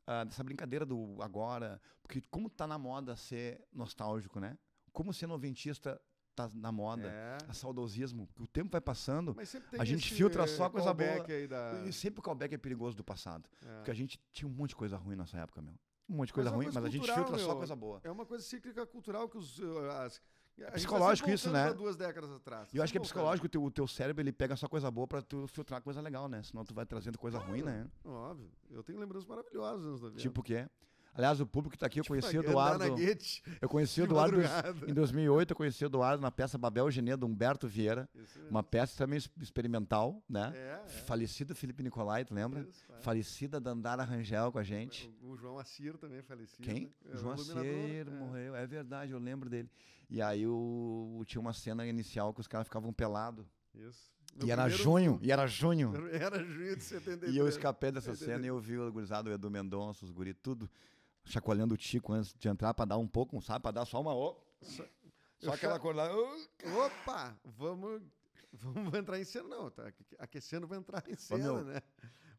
ah, dessa brincadeira do agora. Porque como tá na moda ser nostálgico, né? Como ser noventista tá na moda. É. A saudosismo. O tempo vai passando. Mas sempre tem A gente filtra eh, só coisa boa. Da... E sempre o callback é perigoso do passado. é. Porque a gente tinha um monte de coisa ruim nessa época, meu. Um monte de coisa Mas é ruim, coisa mas a gente cultural, filtra só meu. coisa boa. É uma coisa cíclica cultural que os. uh, as- tá psicológico isso, né? duas décadas atrás. Eu acho que é psicológico, o teu, o teu cérebro ele pega só coisa boa pra tu filtrar coisa legal, né? Senão tu vai trazendo coisa ruim, né? Óbvio. Eu tenho lembranças maravilhosas dos anos 90. Tipo o quê? Aliás, o público que tá aqui, eu conheci o Eduardo. Eu conheci o Eduardo em 2008, eu conheci o Eduardo na peça Babel Genê do Humberto Vieira. Uma peça também experimental, né? É, é. Falecido Felipe Nicolai, tu lembra? Isso, é. Falecida Dandara Rangel com a gente. O, o João Assir também falecido. Quem? né? É, O João Acer é. morreu, é verdade, eu lembro dele. E aí o, tinha uma cena inicial que os caras ficavam pelados. Isso. Meu E era junho, e era junho. Era junho de 73. E eu escapei dessa Entendeu? cena e eu vi o gurizado, o Edu Mendonça, os guri, tudo chacoalhando o Tico antes de entrar pra dar um pouco, sabe? Pra dar só uma. Só- só aquela cha- cor lá. ó. Opa! Vamos, vamos entrar em cena, não. Tá aque- aquecendo pra entrar em cena, meu. né?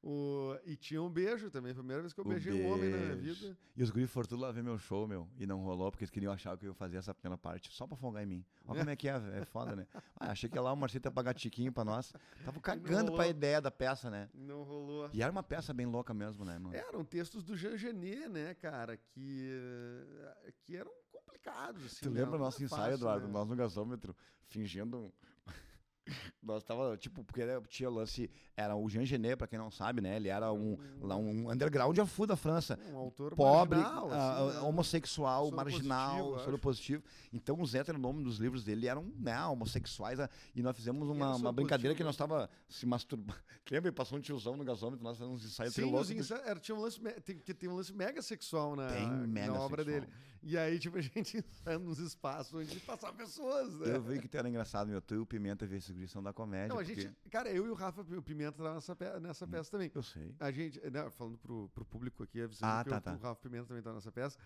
O, e tinha um beijo também. Primeira vez que eu O beijei um homem na minha vida. E os guri foram tudo lá ver meu show, meu. E não rolou, porque eles queriam achar que eu ia fazer essa primeira parte só pra folgar em mim. Olha como é que é, é foda, né? Ah, achei que lá o Marcelo ia pagar tiquinho pra nós. Tava cagando pra ideia da peça, né? Não rolou. E era uma peça bem louca mesmo, né, mano? Eram textos do Jean Genet, né, cara? Que, que eram complicados. Assim, Tu né? lembra o Não nosso ensaio, fácil, Eduardo? né? Nós no gasômetro, fingindo. Nós tava, tipo, porque era- tinha lance. Era o Jean Genet, pra quem não sabe, né? Ele era um, lá um underground a full da França. Um autor Pobre, marginal, ah, assim, né? homossexual, Soro marginal, positivo, soro positivo. Então, os heteronomes dos livros dele eram né, homossexuais. ah, E nós fizemos uma, uma brincadeira que positivo? nós tava se masturbando. Lembra? Passou um tiozão no gasômetro, nós fizemos uns ensaios Sim, ensa- era, tinha um lance, me- tem, que tem um lance mega sexual na, Tem mega na obra sexual. dele. E aí, tipo, a gente ensaiando nos espaços onde passava pessoas, né? Eu vi que tu era engraçado, meu. Tu e o Pimenta ver esse são da comédia. Não, a porque- gente, cara, eu e o Rafa o Pimenta tava nessa, pe- nessa peça também. Eu sei. A gente, né, falando pro, pro público aqui, avisando Ah, que tá, o, tá. o Rafa Pimenta também tá nessa peça,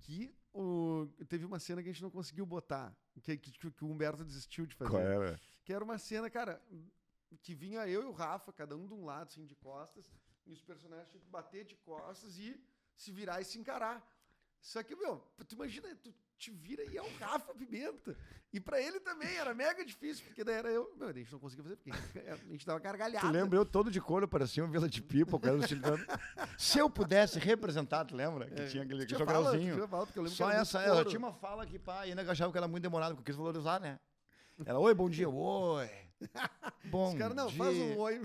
que o, teve uma cena que a gente não conseguiu botar, que, que, que o Humberto desistiu de fazer. era? Que era uma cena, cara, que vinha eu e o Rafa, cada um de um lado, assim, de costas, e os personagens tinham que bater de costas e se virar e se encarar. Só que, meu, tu imagina, tu te vira e é o Rafa Pimenta. E pra ele também era mega difícil, porque daí era eu. Meu, a gente não conseguia fazer, porque a gente dava gargalhada. Tu lembra eu todo de couro, parecia um Vila de Pipa, ela chegando. Se eu pudesse representar, tu lembra? Que É, tinha aquele tinha fala, jogralzinho. tinha fala, porque eu lembro Só que era essa, muito ela tinha uma fala que, pá, e ainda achava que era muito demorado, porque eu quis valorizar, né? Ela, oi, bom dia, oi. Bom Os caras, não, dia. faz um oi.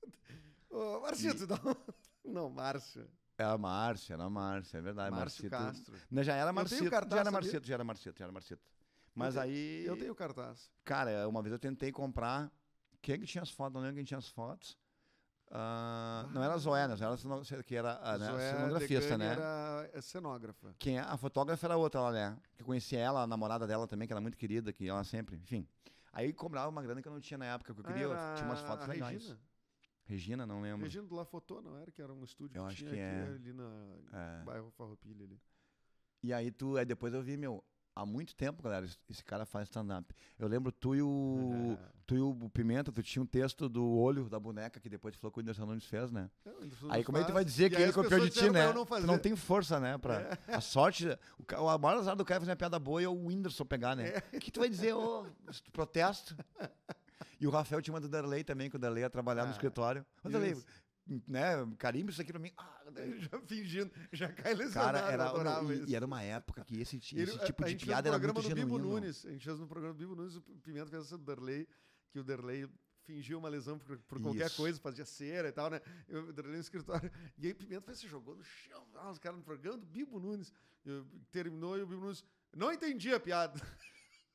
Ô, Marcito, não. Não, Márcio. Era a Márcia, era a Márcia, é verdade. Márcio Marcito- Castro. Não, já era Marcito, cartaz, já era? Marcito, já era Marcito, já era Marcito. Mas tenho- aí, Eu tenho cartaz. cara, uma vez eu tentei comprar, quem que tinha as fotos, não lembro quem tinha as fotos. Ah, não era a Zoé, né? Era que era a né? Zoé cenografista, né? Era é cenógrafa. Quem é? A fotógrafa era outra lá, né? Que eu conhecia ela, a namorada dela também, que era muito querida, que ela sempre, enfim. Aí cobrava uma grana que eu não tinha na época, que eu queria, Ah, tinha umas fotos legais. Regina. Regina, não lembro. Regina do Fotô, não era? Que era um estúdio Eu que acho tinha que aqui é. ali na É. bairro Farroupilha ali. E aí tu, aí depois eu vi, meu, há muito tempo, galera, esse- cara faz stand-up. Eu lembro tu e o. tu e o Pimenta, tu tinha um texto do olho da boneca que depois tu falou que o Whindersson Nunes fez, né? É, Aí como é que tu vai dizer e que ele copiou de ti, né? não Tu não tem força, né? Pra... A sorte. O, o maior azar do cara é fazer uma piada boa é o Whindersson pegar, né? O que tu vai dizer, ô, protesto? E o Rafael tinha uma do Darley também, que o Darley ia trabalhar no Ah, escritório. Ô, Darley, né? Carimba isso aqui pra mim. Ah, Darley. Já fingindo, já cai lesionado. Cara, era, adorava e, e era uma época que esse, Ele- esse a- tipo de piada era programa muito do Bibo genuíno. Nunes. A gente fez no programa do Bibo Nunes, o Pimenta fez essa do Derlei, que o Derlei fingiu uma lesão por, por qualquer Isso. coisa, fazia cera e tal, né? Eu, o Derlei no escritório. E aí o Pimenta fez, se jogou no chão. Ah, os caras no programa do Bibo Nunes. Eu- terminou e o Bibo Nunes. Não entendi a piada.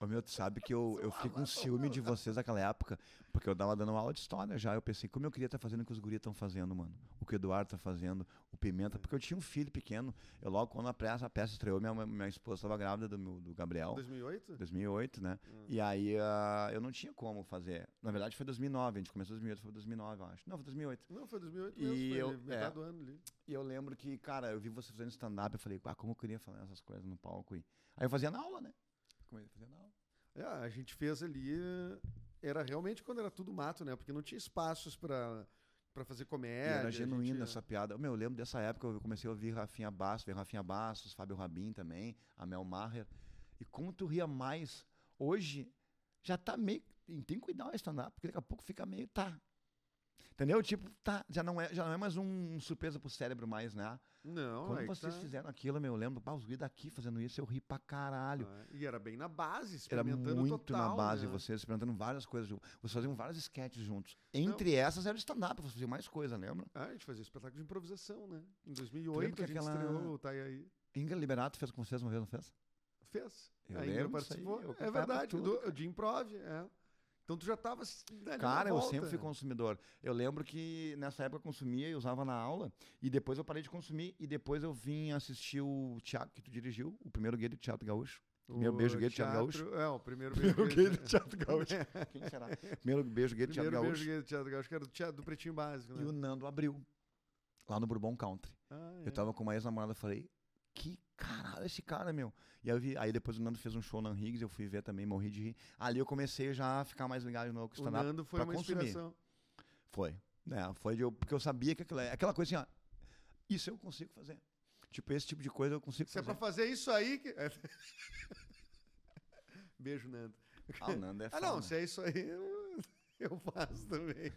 Ô, meu, tu sabe que eu, eu fiquei com ciúme de vocês naquela época, porque eu tava dando aula de história já. Eu pensei, como eu queria estar fazendo o que os guris estão fazendo, mano. O que o Eduardo tá fazendo, o Pimenta, porque eu tinha um filho pequeno. Eu logo, quando a peça, a peça estreou, minha, minha esposa estava grávida do, meu, do Gabriel. 2008? 2008, né? Hum. E aí ah, eu não tinha como fazer. Na verdade foi 2009, a gente começou em 2008, foi 2009, eu acho. Não, foi 2008. Não, foi 2008 E mesmo. Foi eu- metade é. do ano ali. E eu lembro que, cara, eu vi você fazendo stand-up, eu falei, ah, como eu queria fazer essas coisas no palco. E... Aí eu fazia na aula, né? Comecei aula. É, a gente fez ali. Era realmente quando era tudo mato, né? Porque não tinha espaços pra, pra fazer E comédia. era a genuína gente- essa piada. Meu, eu lembro dessa época, eu comecei a ouvir Rafinha Bastos, ver Rafinha Bastos, Fábio Rabin também, a Mel Maher. E como tu ria mais, hoje já tá meio. e Tem que cuidar o stand-up, porque daqui a pouco fica meio. Tá. Entendeu? Tipo, tá. Já não é, já não é mais um, surpresa pro cérebro mais, né? Não, Quando aí que vocês tá. fizeram aquilo, meu, eu lembro, pá, os guris daqui fazendo isso, eu ri pra caralho. Ah, E era bem na base, Era experimentando muito total, na base, né? vocês experimentando várias coisas. Vocês faziam vários sketches juntos. Entre essas era o stand-up, vocês faziam mais coisa, lembra? Ah, a gente fazia espetáculo de improvisação, né? Em lembra 2008 que a gente aquela- estreou Tá aí. Ingra Liberato fez com vocês uma vez, não fez? Fez. Eu a aí, participou. eu é verdade, do- de improv, é. Então tu já tava s- ali na Cara, eu sempre fui consumidor. Eu lembro que nessa época eu consumia e usava na aula, e depois eu parei de consumir, e depois eu vim assistir o teatro que tu dirigiu, o primeiro gay do Teatro Gaúcho. Primeiro beijo gay do Teatro Gaúcho. É, o primeiro beijo Primeiro gay do Teatro Gaúcho. Quem será? Primeiro beijo gay do Teatro Primeiro Gaúcho. beijo gay do Teatro Gaúcho, que era do, teatro, do Pretinho Básico, né? E o Nando abriu, lá no Bourbon Country. Ah, é. Eu tava com uma ex-namorada, falei, que caralho esse cara, meu. E aí, eu vi, aí depois o Nando fez um show na Higgs, eu fui ver também, morri de rir. Ali eu comecei já a ficar mais ligado no O stand-up. Nando foi uma consumir. inspiração. Foi. É, foi de porque eu sabia que aquilo, é- aquela coisa assim, ó, isso eu consigo fazer. Tipo, esse tipo de coisa eu consigo Se é fazer. pra fazer isso aí... Que... Beijo, Nando. Ah, o Nando é Ah, foda. não, se é isso aí, eu, eu faço também.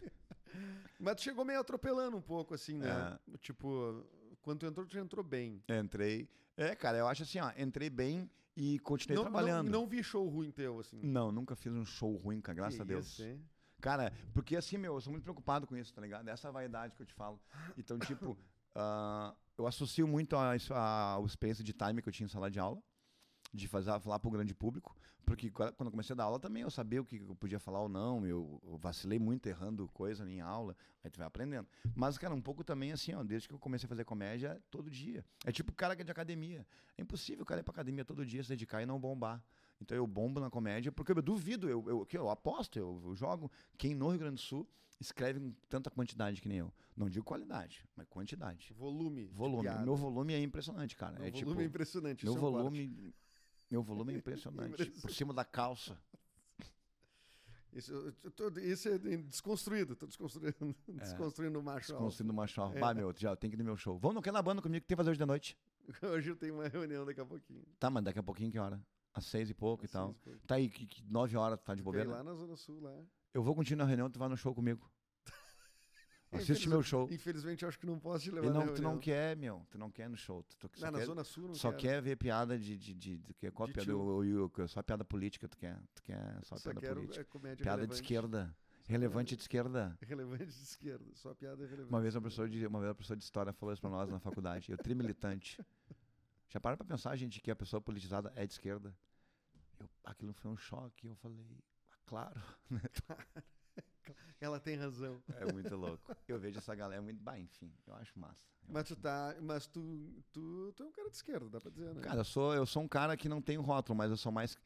Mas tu chegou meio atropelando um pouco, assim, né? Tipo, quando tu entrou, tu já entrou bem. Entrei. É, cara, eu acho assim, ó, entrei bem e continuei Não, trabalhando. não, não vi show ruim teu, assim. Não, nunca fiz um show ruim, cara, graças Que a Deus. isso, hein? Cara, porque assim, meu, eu sou muito preocupado com isso, tá ligado? Essa vaidade que eu te falo. Então, tipo, ah, eu associo muito a, isso- a, a experiência de time que eu tinha em sala de aula, de fazer, falar pro grande público, porque qua- quando eu comecei a dar aula também eu sabia o que eu podia falar ou não, eu, vacilei muito errando coisa em aula, aí tu vai aprendendo. Mas, cara, um pouco também assim, ó, desde que eu comecei a fazer comédia, todo dia. É tipo o cara que é de academia. É impossível o cara ir pra academia todo dia, se dedicar e não bombar. Então eu bombo na comédia, porque eu duvido, eu, eu, que eu aposto, eu, eu jogo. Quem no Rio Grande do Sul escreve com tanta quantidade que nem eu. Não digo qualidade, mas quantidade. Volume. Volume. Meu volume é impressionante, cara. Meu é volume tipo, é impressionante. meu volume, meu volume é impressionante. Por cima da calça. Isso, tô- isso é desconstruído. Tô desconstruindo, desconstruindo o macho. Desconstruindo uma chave. É. Bah, meu, já tem que ir no meu show. Vamos no banda comigo que tem que fazer hoje de noite. Hoje eu tenho uma reunião daqui a pouquinho. Tá, mas daqui a pouquinho que hora? Às seis e pouco e Às tal. e pouco. Tá aí, que, que nove horas tá de bobeira? lá na Zona Sul, lá. Eu vou continuar na reunião, tu vai no show comigo. Assiste meu show. Infelizmente, eu acho que não posso te levar E não, tu não quer, meu. Tu não quer no show. Tu, tu só Não, na quer, Zona Sul não só quero. quer ver piada de. de, de, de que, qual De piada? O- o- o- só piada política tu quer. Tu quer só, Só piada quero política. é, Piada de relevante. esquerda. Relevante de esquerda. Relevante de esquerda. Só piada relevante. Uma vez uma professora de, uma vez uma professora de história falou isso pra nós na faculdade. Eu trimilitante. Já para pra pensar, gente, que a pessoa politizada é de esquerda? Eu, aquilo foi um choque. Eu falei, ah, claro. Ela tem razão. É muito louco. Eu vejo essa galera muito. Bah, enfim, eu acho massa. Eu Mas tu tá. Mas tu, tu, tu é um cara de esquerda, dá pra dizer, né? Cara, eu sou, eu sou um cara que não tem rótulo, mas eu sou mais.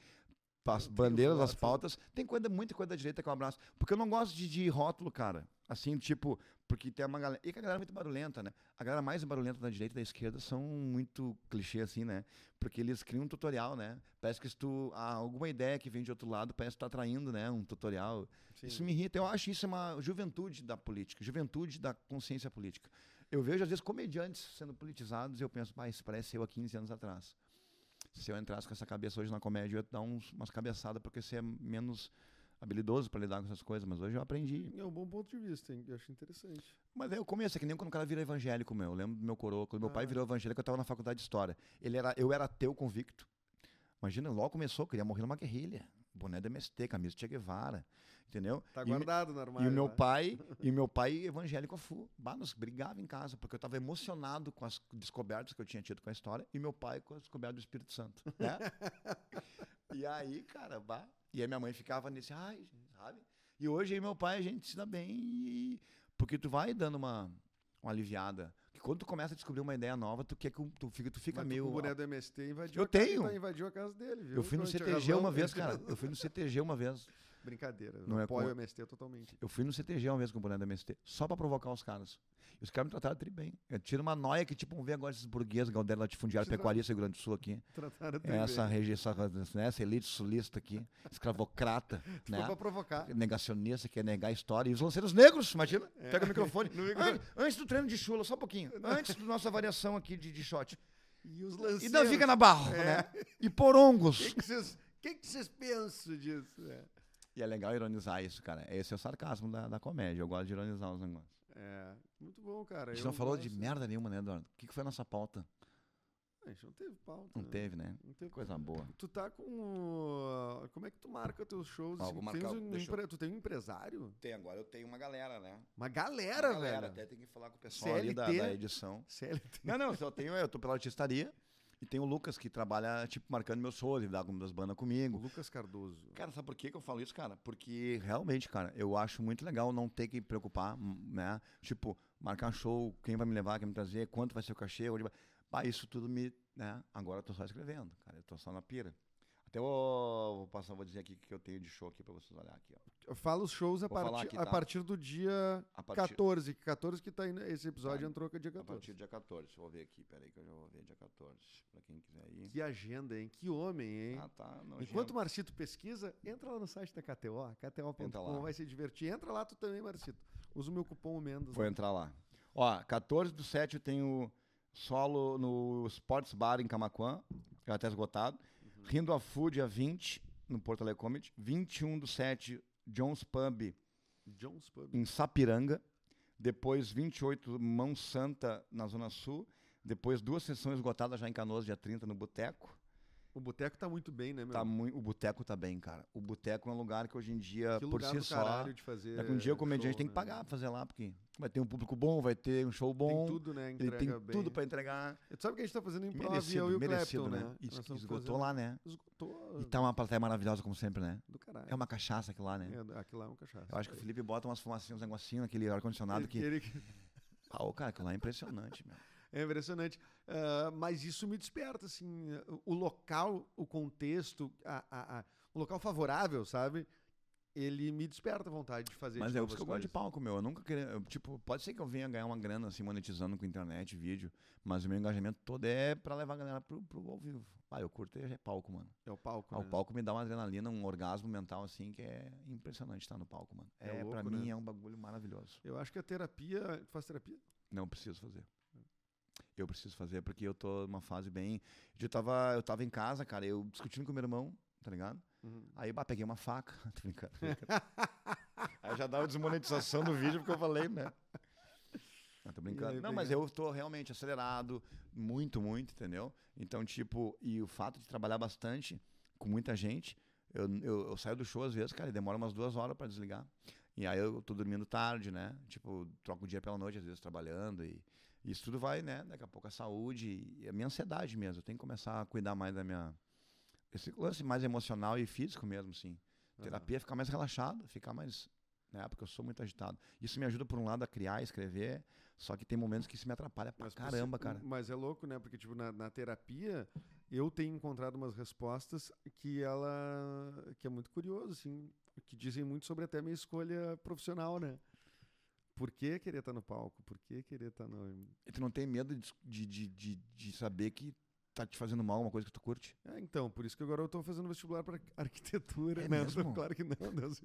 Tem bandeiras, as pautas. Tem coisa, muita coisa da direita que eu abraço. Porque eu não gosto de, de rótulo, cara. Assim, tipo, porque tem uma galera. E que a galera é muito barulhenta, né? A galera mais barulhenta da direita e da esquerda são muito clichê, assim, né? Porque eles criam um tutorial, né? Parece que se tu. há alguma ideia que vem de outro lado, parece que tu tá traindo, né? Um tutorial. Sim. Isso me irrita. Eu acho isso uma juventude da política, juventude da consciência política. Eu vejo, às vezes, comediantes sendo politizados e eu penso, ah, isso parece eu há 15 anos atrás. Se eu entrasse com essa cabeça hoje na comédia, eu ia dar uns, umas cabeçadas porque você é menos habilidoso para lidar com essas coisas, mas hoje eu aprendi. É um bom ponto de vista, hein? Eu acho interessante. Mas é o começo, é que nem quando o cara vira evangélico, meu. Eu lembro do meu coroa, quando meu pai Ah. virou evangélico, eu estava na faculdade de História. Ele era, eu era ateu convicto. Imagina, logo começou, eu queria morrer numa guerrilha. Boné do MST, camisa de Che Guevara, entendeu? Tá E guardado no armário. E o meu lá. pai, e meu pai evangélico a fu. Bah, nós brigava em casa, porque eu estava emocionado com as descobertas que eu tinha tido com a história, e meu pai com as descobertas do Espírito Santo, né? e aí, cara, bah, e aí minha mãe ficava nesse, ai, sabe? E hoje aí meu pai a gente se dá bem e porque tu vai dando uma uma aliviada. Que quando tu começa a descobrir uma ideia nova, tu quer que tu fica tu fica Mas meio o boné do MST invadiu Eu a casa, tenho. tá- invadiu a casa dele, viu? Eu fui no CTG uma vez, cara. Eu fui no CTG uma vez. Brincadeira. Não eu é apoio com- o MST totalmente. Eu fui no CTG uma vez com o boné do MST, só pra provocar os caras. E os caras me trataram tri bem. Eu tiro uma noia que, tipo, vamos ver agora esses burgueses, Galdério Latifundiário, Te tra- Pecuarista, Rio Grande do Sul aqui. Trataram É essa, regi- essa, né, essa elite sulista aqui, escravocrata, Foi né? pra provocar. Negacionista, quer negar a história. E os lanceiros negros, imagina? Pega o microfone. Antes do treino de chula, só um pouquinho. Antes da nossa variação aqui de, de shot. E os E lanceiros. da Viga na Barro, É. né? E porongos. O que vocês pensam disso? É. E é legal ironizar isso, cara. Esse é o sarcasmo da, da comédia. Eu gosto de ironizar os negócios. É, muito bom, cara. A gente Eu não falou de gosto. merda nenhuma, né, Eduardo? O que, que foi a nossa pauta? A gente não teve pauta. Não né? teve, né? Não teve Coisa boa. Tu tá com. o- Como é que tu marca teus shows? Assim? vou Tu tens marcar, um deixa eu- empre- Tu tem um empresário? Tem, agora eu tenho uma galera, né? Uma galera, Uma galera, velho. Até tem que falar com o pessoal ali da, CLT. da edição. CLT. Não, não, só tenho, eu tô pela artistaria. E tem o Lucas que trabalha, tipo, marcando meus shows, ele dá algumas das bandas O comigo. Lucas Cardoso. Cara, sabe por que, que eu falo isso, cara? Porque realmente, cara, eu acho muito legal não ter que preocupar, m- né? Tipo, marcar show, quem vai me levar, quem vai me trazer, quanto vai ser o cachê, onde vai. Bah, isso tudo me. Né? Agora eu tô só escrevendo, cara. Eu tô só na pira. Até vou, vou passar, vou dizer aqui o que eu tenho de show aqui pra vocês olhar aqui, ó. Fala os shows a, Vou aqui, a tá? partir do dia A partir, 14. que 14 que tá indo. Esse episódio Tá. entrou com o dia a 14. partir do dia 14. Deixa eu ver aqui, peraí que eu já vou ver dia 14. Pra quem quiser ir. Que agenda, hein? Que homem, hein? Ah, tá. Não, Enquanto o Marcito pesquisa, entra lá no site da KTO, kto.com, vai se divertir. Entra lá tu também, Marcito. Usa o meu cupom Mendes. Vou lá. entrar lá. Ó, 14 do 7 eu tenho solo no Sports Bar em Camaquã, já até esgotado. Rindo a Food, dia 20, no Porto Alegre Comedy. 21 do 7, Jones Pub Jones Pub. em Sapiranga. Depois, 28, Mão Santa, na Zona Sul. Depois, duas sessões esgotadas já em Canoas, dia 30, no Boteco. O boteco tá muito bem, né, meu? Tá o Boteco tá bem, cara. O Boteco é um lugar que hoje em dia, que por si só... de fazer. Daqui um dia o comediante show, tem que né? pagar pra fazer lá, porque vai ter um público bom, vai ter um show bom. Tem tudo, né? Ele Entrega tem bem. tudo pra entregar. Tu sabe que a gente tá fazendo em prova Merecido, e o merecido, Clapton, né? né? Isso esgotou fazendo- lá, né? Esgotou. E tá uma plateia maravilhosa, como sempre, né? Do caralho. É uma cachaça aquilo lá, né? É, aquilo lá é um cachaça. Eu acho que o Felipe bota umas fumacinhas, uns negocinhos naquele ar-condicionado que. Ele- ele- Ah, ô, cara, aquilo lá é impressionante, meu. É impressionante. Ah, mas isso me desperta, assim, o local, o contexto, a, a- a- o local favorável, sabe? Ele me desperta a vontade de fazer Mas é novo isso que eu gosto de palco, meu. Eu nunca queria. eu, tipo, pode ser que eu venha ganhar uma grana assim, monetizando com internet, vídeo, mas o meu engajamento todo é pra levar a galera pro, pro ao vivo. Ah, eu curto é palco, mano. É o palco, Ah, o né? palco me dá uma adrenalina, um orgasmo mental, assim, que é impressionante estar no palco, mano. É É, pra mim né? é um bagulho maravilhoso. Eu acho que a terapia... Tu faz terapia? Não preciso fazer. Eu preciso fazer porque eu tô numa fase bem. Eu tava, eu tava em casa, cara, eu discutindo com meu irmão, tá ligado? Uhum. Aí, bah, peguei uma faca. Tô brincando. tô. Aí já dá uma desmonetização do vídeo porque eu falei, né? brincando. aí Não, mas eu tô realmente acelerado, muito, muito, entendeu? Então, tipo, e o fato de trabalhar bastante com muita gente, eu, eu, eu saio do show às vezes, cara, e demora umas duas horas pra desligar. E aí eu tô dormindo tarde, né? Tipo, troco o dia pela noite, às vezes trabalhando e e isso tudo vai, né? Daqui a pouco a saúde e a minha ansiedade mesmo. Eu tenho que começar a cuidar mais da minha. Esse lance mais emocional e físico mesmo, sim. Terapia é ficar mais relaxado, ficar mais. Né? Porque eu sou muito agitado. Isso me ajuda, por um lado, a criar, escrever. Só que tem momentos que isso me atrapalha pra Mas caramba, cara. Mas é louco, né? Porque, tipo, na, na terapia, eu tenho encontrado umas respostas que ela. que é muito curioso, assim. Que dizem muito sobre até minha escolha profissional, né? Por que querer estar no palco? Por que querer estar no. E tu não tem medo de, de, de, de saber que tá te fazendo mal uma coisa que tu curte? É, então, por isso que agora eu tô fazendo vestibular para arquitetura, É né? mesmo? Claro que não, Deus.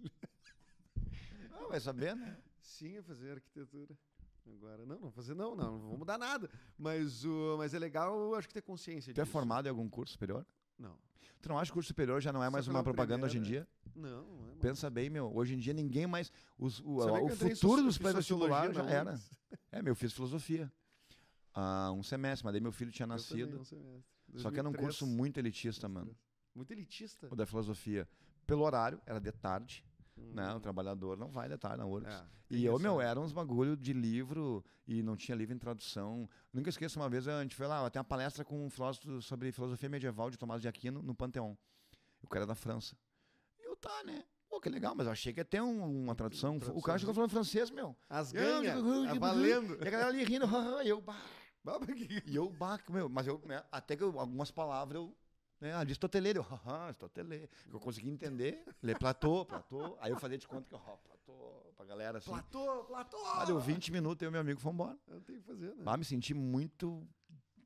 Ah, vai saber, né? Sim, eu fazer arquitetura. Agora, não, não vou fazer, não, não, não vou mudar nada. Mas, o, mas é legal, eu acho que ter consciência Tu é disso. formado em algum curso superior? Não. Tu não acha que curso superior já não é Só mais pela uma propaganda hoje em primeira- dia? Não, não é mais. Pensa bem, meu. Hoje em dia ninguém mais. Os, o o futuro dos fiz pré-vestibular sociologia já era. É, meu, eu fiz filosofia. Ah, um semestre, mas daí meu filho tinha Eu também, nascido. um semestre. Só que era um 2003, curso muito elitista, mano. 2003. Muito elitista. O da filosofia. Pelo horário, era de tarde, né? O Hum, trabalhador não vai de tarde na URGS. é, E eu, meu, era uns bagulho de livro e não tinha livro em tradução. Nunca esqueço uma vez, a gente foi lá, tem uma palestra com um filósofo sobre filosofia medieval de Tomás de Aquino no Panteão. O cara é da França. E eu, tá, né? Pô, que legal, mas eu achei que ia ter um- uma tradução. O Tradução. cara chegou falando francês, meu. As ganhas, tá valendo. E a galera ali rindo, e eu, bah. E eu, bah, meu, mas eu, né, até que eu- algumas palavras eu. Né, Aristoteleiro, eu, haha. Que eu consegui entender. Ler Platô, Platô. Aí eu fazia de conta que, ó, Platô, pra galera assim. Platô, Platô! Ah, deu 20 minutos e eu e meu amigo fomos embora. Eu tenho que fazer, né? Lá me senti muito,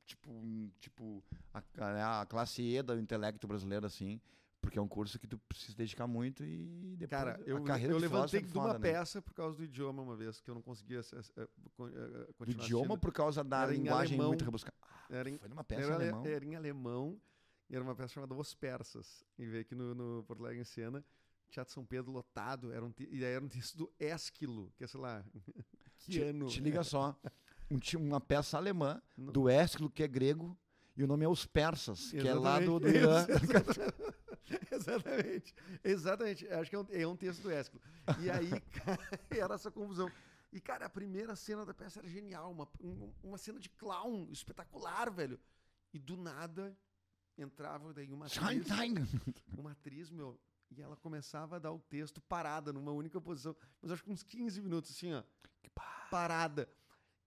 tipo, tipo a, a- a classe E do intelecto brasileiro, assim, porque é um curso que tu precisa dedicar muito e depois Cara, eu, a carreira eu levantei é de uma né? peça por causa do idioma uma vez, que eu não conseguia eh, eh, con- eh, Do continuar idioma assistindo. por causa da Era em linguagem alemão. muito rebuscada. Ah, Era em- foi numa peça Era, em ale- alemão. era em alemão e era uma peça chamada Os Persas. E veio aqui no, no Porto Alegre em cena, Teatro São Pedro lotado, era um te- e aí era um texto do Ésquilo, que é, sei lá, que Te, ano. te liga só, um, uma peça alemã Não. do Ésquilo, que é grego, e o nome é Os Persas, que é lá do, do Exatamente. Irã. Exatamente. Exatamente. Acho que é um, é um texto do Ésquilo. E aí, cara, era essa confusão. E, cara, a primeira cena da peça era genial. Uma, um- uma cena de clown espetacular, velho. E do nada entrava daí uma atriz, uma atriz, meu, e ela começava a dar o texto parada, numa única posição. Mas acho que uns 15 minutos, assim, ó. Parada.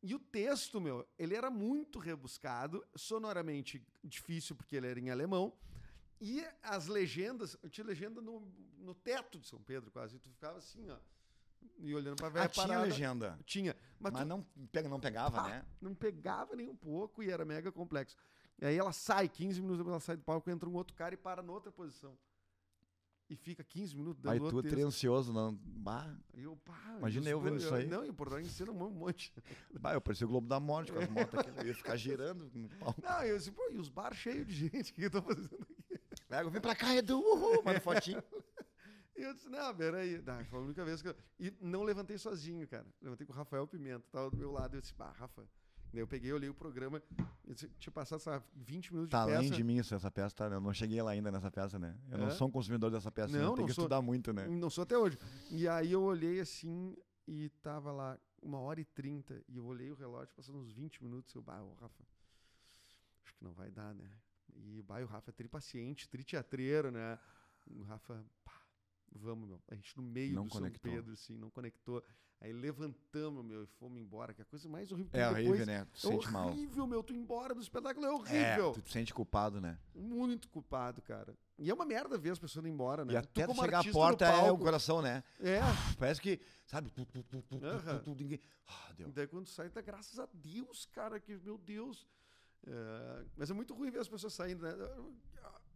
E o texto, meu, ele era muito rebuscado, sonoramente difícil, porque ele era em alemão. E as legendas, eu tinha legenda no, no teto de São Pedro, quase. E tu ficava assim, ó. E olhando pra velha Ah, tinha parada. legenda. Tinha. Mas, Mas tu não, pega, não pegava, né? não pegava nem um pouco e era mega complexo. E aí ela sai, 15 minutos depois ela sai do palco, entra um outro cara e para noutra posição. E fica 15 minutos dando Aí tu texto. ansioso, não. Bah, eu, pá, Imagina os eu vendo po- isso aí. Não, em Porto Alegre ensina um monte. bah, eu parecia o Globo da Morte com as motos aqui. Eu ia ficar girando no palco. Não, eu disse, pô, e os bar cheios de gente, o que eu tô fazendo aqui? Pega, vem pra cá, Edu, uhul, manda fotinho. E eu disse, não, peraí. Não, foi a única vez que eu... E não levantei sozinho, cara. Levantei com o Rafael Pimenta, tava do meu lado. Eu disse, bah, Rafa. Daí eu peguei, olhei o programa, eu disse, tinha passado, sabe, 20 minutos Tá de além peça. de mim isso, essa peça, tá? Eu não cheguei lá ainda nessa peça, né? Eu não É? sou um consumidor dessa peça, Não, não, não tem que sou. estudar muito, né? Não sou até hoje. E aí eu olhei assim e tava lá uma hora e trinta. E eu olhei o relógio, passando uns 20 minutos. Eu, bah, ô, Rafa, acho que não vai dar, né? E bah, o Rafa é tripaciente, triteatreiro, né? O Rafa, pá, vamos, meu. A gente no meio Não do conectou. São Pedro, assim, não conectou. Aí levantamos, meu, e fomos embora, que é a coisa mais horrível. É horrível, depois- né? Tu É sente mal. horrível, meu. Tu ir embora do espetáculo é É, horrível. tu te sente culpado, né? Muito culpado, cara. E é uma merda ver as pessoas indo embora, né? E até tu chegar à porta é o coração, né? É, Parece que, sabe? Tu, tu, tu, tu, tu, Aham. tu, tu, ninguém... Ah, deu. Daí quando sai, tá graças a Deus, cara, que, meu Deus. É, mas é muito ruim ver as pessoas saindo, né?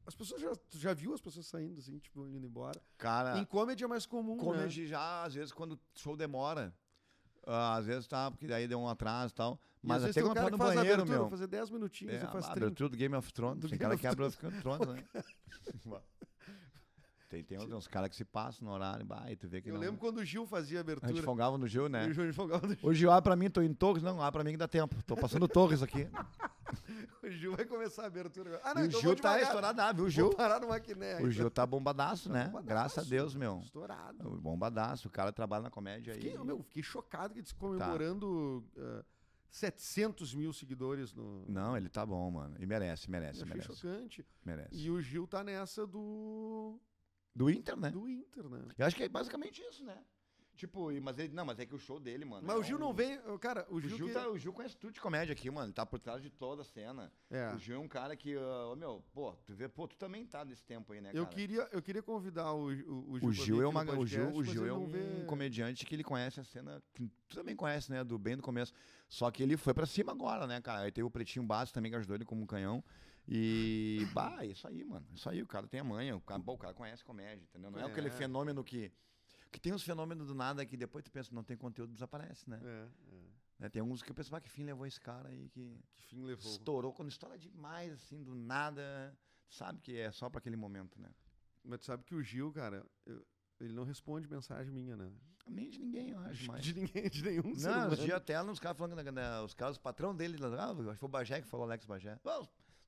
As pessoas já, já viu as pessoas saindo, assim, tipo, indo embora. Cara, em comedy é mais comum, né? comedy já, às vezes, quando o show demora, ah, às vezes tá, porque daí deu um atraso e tal. E Mas vezes até quando tá no banheiro, abertura, meu. fazer 10 minutinhos, É, faz a 30. abertura do Game of Thrones. Do Tem Game cara que abre o Game of Thrones, né? tem, tem uns, uns caras que se passam no horário, bah, e tu vê que Eu não... lembro quando o Gil fazia a A gente abertura. folgava no Gil, né? E o Gil folgava no Gil. O Gil, ah, pra mim, tô em Torres. Não, ah, pra mim que dá tempo. Tô passando Torres aqui. O Gil vai começar a abertura agora. Ah, e não, o então Gil vou tá estourado, ah, viu, o Vou Gil? parar no maquiné. O Gil tá bombadaço, né? bombadaço. Graças a Deus, meu. Estourado. Bombadaço. O cara trabalha na comédia aí. Fiquei, meu, fiquei chocado que eles Tá. comemorando ah, 700 mil seguidores no. Não, ele tá bom, mano. E merece, merece, Eu merece. chocante. Merece. E o Gil tá nessa do. Do Inter, né? do Inter, né? Eu acho que é basicamente isso, né? Tipo, mas ele. Não, mas é que o show dele, mano. Mas é o Gil um- não vem. Cara, o O Gil. Gil, que- tá, o Gil conhece tudo de comédia aqui, mano. Ele tá por trás de toda a cena. É. O Gil é um cara que, ô meu, pô, tu vê, pô, tu também tá nesse tempo aí, né, Eu cara? queria, eu queria convidar o, o, o Gil. O Gil é uma, no o Gil, podcast, o Gil é um vê- comediante que ele conhece a cena, que tu também conhece, né, do bem do começo. Só que ele foi pra cima agora, né, cara? Aí teve o Pretinho Básico também que ajudou ele como um canhão. E, bah, isso aí, mano. Isso aí, o cara tem a manha, o cara, bom, o cara conhece comédia, entendeu? Não é, aquele É. fenômeno que que tem uns fenômenos do nada que depois tu pensa, não tem conteúdo, desaparece, né? É, é. Né, Tem uns que eu penso, ah, que fim levou esse cara aí que Que fim levou. estourou quando estoura demais, assim, do nada, sabe que é só pra aquele momento, né? Mas tu sabe que o Gil, cara, eu- ele não responde mensagem minha, né? Nem de ninguém, eu acho, mas... de ninguém, de nenhum Não, os dias até uns caras falando, que, né, os caras, os patrão dele, lá, ah, acho que foi o Bagé que falou, Alex Bagé. "Ah,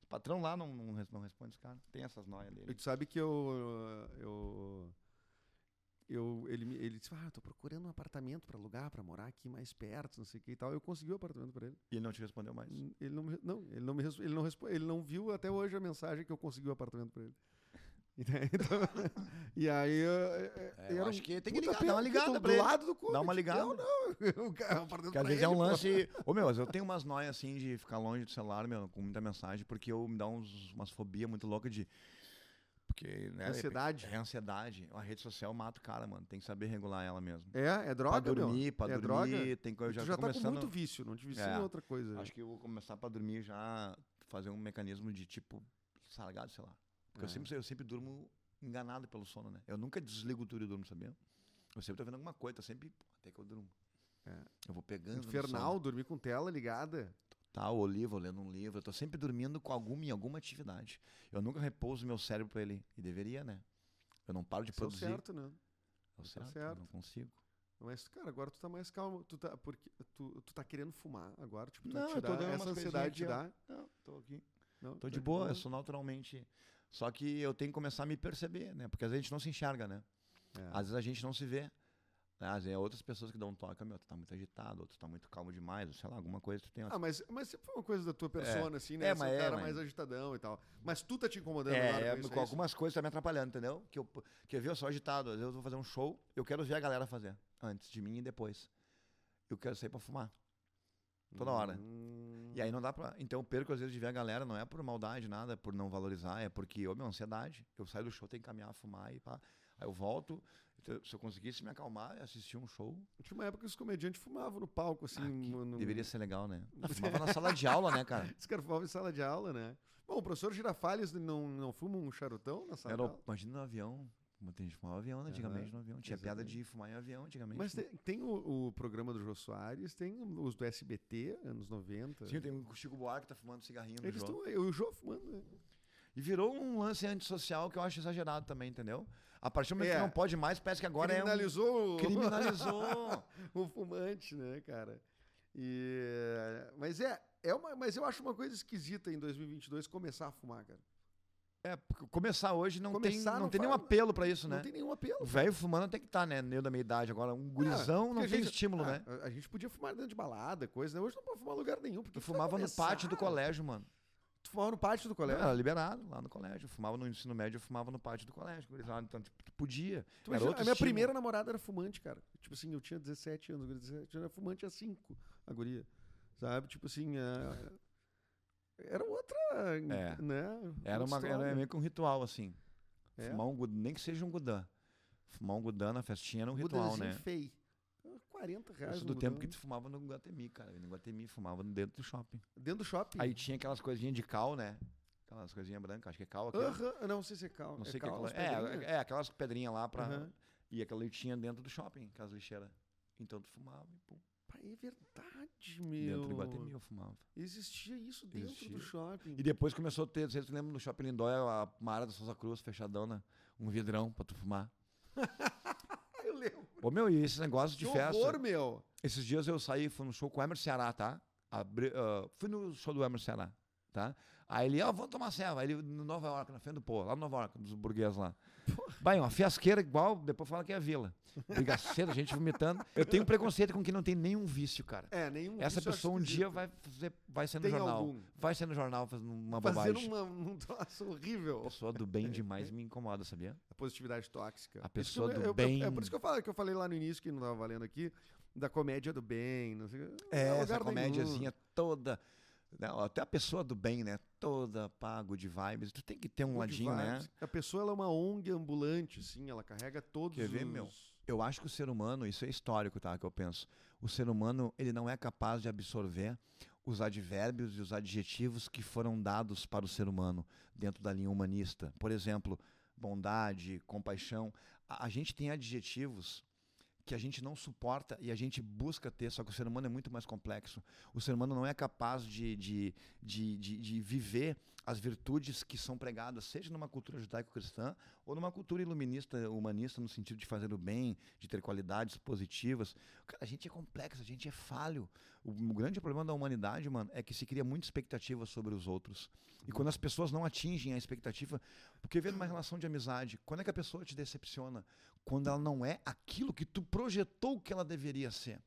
os patrão lá não, não, não responde os caras. Tem essas noias E dele. tu sabe que eu. Eu. eu ele, me- ele disse: Ah, tô procurando um apartamento pra alugar, pra morar aqui mais perto, não sei o que e tal. Eu consegui o apartamento pra ele. E ele não te respondeu mais. Ele não, não, ele não me ele não ele não viu até hoje a mensagem que eu consegui o apartamento pra ele. Então, e aí eu, É, eu acho que tem que ligar, dá uma ligada pra ele. lado do comedy. Dá uma ligada. Não, não. O cara, o apartamento Porque às vezes ele, é um lance. Ô meu, eu tenho umas noias assim de ficar longe do celular, meu, com muita mensagem, porque eu me dá uns, umas fobias muito loucas de. Porque, né? Ansiedade. É ansiedade. A rede social mata o cara, mano. Tem que saber regular ela mesmo. É, é droga, pra dormir, meu. pra é dormir, droga. tem coisa. Já, já tá com começando. muito vício, não te vicia É. outra coisa. Acho que eu vou começar pra dormir já fazer um mecanismo de tipo sargar do celular. Porque eu É. sempre eu sempre durmo enganado pelo sono, né? Eu nunca desligo tudo e durmo, sabia? Eu sempre tô vendo alguma coisa, tô sempre pô, até que eu durmo. É. Eu vou pegando Infernal, dormir com tela ligada. Tá, o livro, lendo um livro, eu tô sempre dormindo com alguma em alguma atividade. Eu nunca repouso meu cérebro pra ele e deveria, né? Eu não paro de Isso é produzir. certo, né? É o é certo, certo. eu não consigo. Mas, cara, agora tu tá mais calmo. Tu tá, porque tu, tu tá querendo fumar agora, tipo, tu Não, te eu tô dá, dando essa ansiedade te dá. Não, tô aqui. Não, Tô tá de boa, eu sou naturalmente. Só que eu tenho que começar a me perceber, né? Porque às vezes a gente não se enxerga, né? É. Às vezes a gente não se vê. Né? Às vezes é outras pessoas que dão um toque, meu, tu tá muito agitado, ou tu tá muito calmo demais, ou sei lá, alguma coisa tu tem. Ah, mas, mas sempre foi uma coisa da tua persona, assim, né? É, mas é, cara mas- mais agitadão e tal. Mas tu tá te incomodando agora é, com isso, com é isso? algumas coisas tá me atrapalhando, entendeu? Que eu, quer ver, eu sou agitado. Às vezes eu vou fazer um show, eu quero ver a galera fazer, antes de mim e depois. Eu quero sair pra fumar. toda hora. Hum, E aí não dá pra. Então eu perco às vezes de ver a galera, não é por maldade, nada, por não valorizar, é porque, ô meu, ansiedade. Eu saio do show, tenho que caminhar, fumar e pá. Aí eu volto, então, se eu conseguisse me acalmar e assistir um show, Tinha uma época que os comediantes fumavam no palco, assim. no- no- deveria ser legal, né? Eu fumava na sala de aula, né, cara? Os caras fumavam em sala de aula, né? Bom, o professor Girafales não, não fuma um charutão na sala Era, de aula? imagina no avião. Tem gente fumava avião, né, antigamente no avião. Tinha piada exatamente. de fumar em avião antigamente. Mas tem, tem o, o programa do Jô Soares, tem os do SBT, anos 90. Sim, tem o Chico Buarque que tá fumando cigarrinho no Eles estão. Eu o Jô fumando. né? E virou um lance antissocial que eu acho exagerado também, entendeu? A partir do momento É. que não pode mais, parece que agora Criminalizou é um... Criminalizou. o, o fumante, né, cara? E, mas é, é uma, mas eu acho uma coisa esquisita em 2022 começar a fumar, cara. É, começar hoje não Começar tem, não não tem nenhum apelo pra isso, Não né? tem nenhum apelo. O velho fumando até que tá, né? Eu da minha idade. Agora, um gurizão porque não a tem gente- estímulo, ah, né? A, a gente podia fumar dentro de balada, coisa, né? Hoje não pode fumar lugar nenhum. Porque Eu fumava no pátio do colégio, mano. Tu fumava no pátio do Não, colégio. era liberado lá no colégio. Eu fumava no ensino médio, eu fumava no pátio do colégio. Então, tipo, tu podia. Tu Era imagina, a minha estímulo. primeira namorada era fumante, cara. Tipo assim, eu tinha 17 anos, a guria 17 anos, era fumante há 5, a guria. Sabe? Tipo assim, é, era outra, É. né? Era, uma, era meio que um ritual, assim. É. Fumar um gud- nem que seja um gudã. Fumar um gudã na festinha era um ritual, Gudanzinho né? feio. 40 Eu reais no do tempo Gudão. que tu fumava no Guatemi, cara. No Guatemi fumava dentro do shopping. Dentro do shopping. Aí tinha aquelas coisinhas de cal, né? Aquelas coisinhas brancas, acho que é cal ó. Aham, não sei se é cal. Não é sei o que é cal, aquela. É, pedrinhas? é, aquelas pedrinhas lá pra. E aquela tinha dentro do shopping, aquelas lixeiras. Então tu fumava e pum. É verdade, meu. Dentro do Guatemi eu fumava. Existia isso dentro do Existia. shopping. E depois começou a ter, vocês lembram do Shopping Lindóia, a uma área da Souza Cruz, fechadão, né? um vidrão pra tu fumar. Eu lembro. Ô, meu, e esse negócio de Que festa. horror, meu. Esses dias eu saí, fui no show com o Emerson Ceará, tá? Abri- ah, fui no show do Emerson Ceará, tá? Aí ele, ó, vamos tomar ceva. Aí ele, no Nova York, na frente do pô, lá no Nova York, dos burgueses lá. Vai, uma fiasqueira igual, depois fala que é a vila. Brigaceira, gente vomitando. Eu tenho preconceito com quem não tem nenhum vício, cara. É, nenhum. Essa eu pessoa um dia vai, fazer, vai ser no Tem jornal. algum. Vai ser no jornal fazendo uma Fazendo bobagem. uma, um troço horrível. Pessoa do bem demais me incomoda, sabia? A positividade tóxica. A pessoa eu- do eu- eu- bem. É por isso que eu falei, que eu falei lá no início, que não tava valendo aqui, da comédia do bem. Não sei, É, essa comédiazinha toda. Não, até a pessoa do bem, né? Toda pago de vibes. Tu tem que ter um Good ladinho, né? vibes. A pessoa ela é uma ONG ambulante, sim, ela carrega todos Quer ver, os... meu? Eu acho que o ser humano, isso é histórico, tá? Que eu penso. O ser humano, ele não é capaz de absorver os advérbios e os adjetivos que foram dados para o ser humano dentro da linha humanista. Por exemplo, bondade, compaixão. A, a gente tem adjetivos que a gente não suporta e a gente busca ter, só que o ser humano é muito mais complexo. O ser humano não é capaz de, de, de, de, de viver as virtudes que são pregadas, seja numa cultura judaico-cristã ou numa cultura iluminista, humanista, no sentido de fazer o bem, de ter qualidades positivas. Cara, a gente é complexo, a gente é falho. O, o grande problema da humanidade, mano, é que se cria muita expectativa sobre os outros. E quando as pessoas não atingem a expectativa, porque vê numa relação de amizade, quando é que a pessoa te decepciona? Quando ela não é aquilo que tu projetou que ela deveria ser.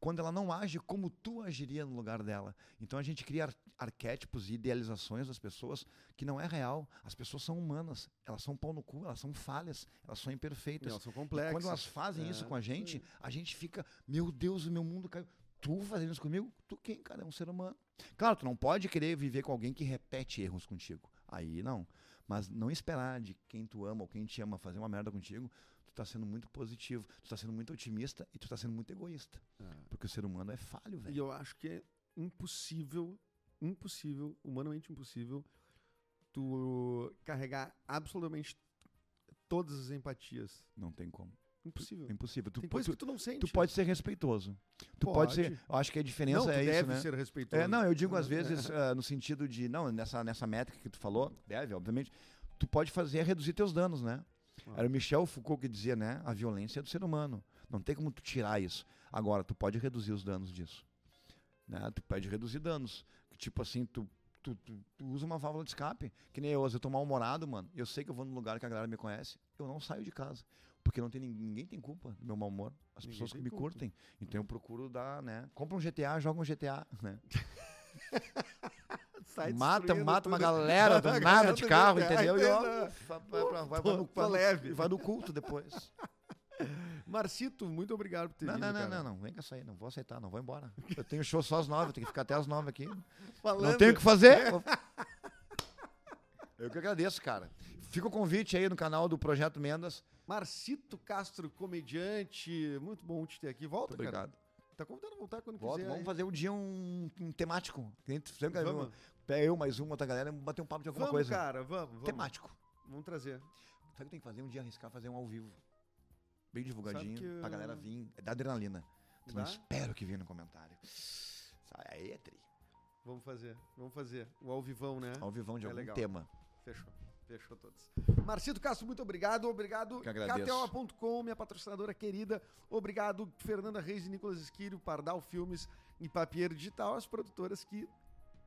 Quando ela não age como tu agiria no lugar dela. Então a gente cria ar- arquétipos e idealizações das pessoas que não é real. As pessoas são humanas, elas são pau no cu, elas são falhas, elas são imperfeitas. Elas são E complexas. quando elas fazem isso É, com a gente, a gente fica, meu Deus, o meu mundo caiu. Tu fazendo isso comigo? Tu quem, cara? É um ser humano. Claro, tu não pode querer viver com alguém que repete erros contigo. Aí não. Mas não esperar de quem tu ama ou quem te ama fazer uma merda contigo, tu tá sendo muito positivo, tu tá sendo muito otimista e tu tá sendo muito egoísta. É. Porque o ser humano é falho, E velho. eu acho que é impossível, impossível, humanamente impossível, tu carregar absolutamente todas as empatias. Não tem como. Impossível. É impossível. Tu, Tem coisa tu, que tu não sente. tu pode ser respeitoso. Tu pode, Pode. ser. Eu acho que a diferença não, tu é deve isso, né? ser respeitoso. É, não, eu digo às vezes ah, no sentido de, não, nessa, nessa métrica que tu falou, deve, obviamente, tu pode fazer é reduzir teus danos, né? Ah. Era o Michel Foucault que dizia, né? A violência é do ser humano. Não tem como tu tirar isso. Agora, tu pode reduzir os danos disso. Né? Tu pode reduzir danos. Tipo assim, tu, tu, tu, tu usa uma válvula de escape. Que nem eu, eu tô mal-humorado, mano. Eu sei que eu vou num lugar que a galera me conhece. Eu não saio de casa. Porque não tem ninguém, tem culpa do meu mau humor. As Ninguém pessoas que me culpa. curtem. Então eu procuro dar, né? Compra um GTA, joga um GTA, né? Sai mata mata uma galera do nada de carro, entendeu? E ó, vai, vai, no, vai leve. vai no culto depois. Marcito, muito obrigado por ter Não, vindo, não, não, cara. não, não, vem com essa aí, não vou aceitar, não vou embora. Eu tenho show só às nove, tenho que ficar até às nove aqui. Falando, Não tenho o que fazer. Eu que agradeço, cara. Fica o convite aí no canal do Projeto Mendas. Marcito Castro, comediante, muito bom te ter aqui. Volta, Muito cara. Tá convidado a voltar quando Volta, quiser. vamos aí. fazer um dia um, um temático. Sempre Vamos. Pega eu mais uma outra galera, bater um papo de alguma Vamos, coisa. cara, vamos, vamos. Temático. Vamos trazer. Sabe o que tem que fazer? Um dia arriscar fazer um ao vivo. Bem divulgadinho, que pra galera vir. É da adrenalina. Dá? espero que venha no comentário. Sai, Aí é tri. Vamos fazer, vamos fazer. O ao vivão, né? Ao vivão de É algum legal. tema. Fechou. Fechou todos. Marcito Castro, muito obrigado. Obrigado. KTO.com, minha patrocinadora querida. Obrigado, Fernanda Reis e Nicolas Esquírio, Pardal Filmes e Papier Digital, as produtoras que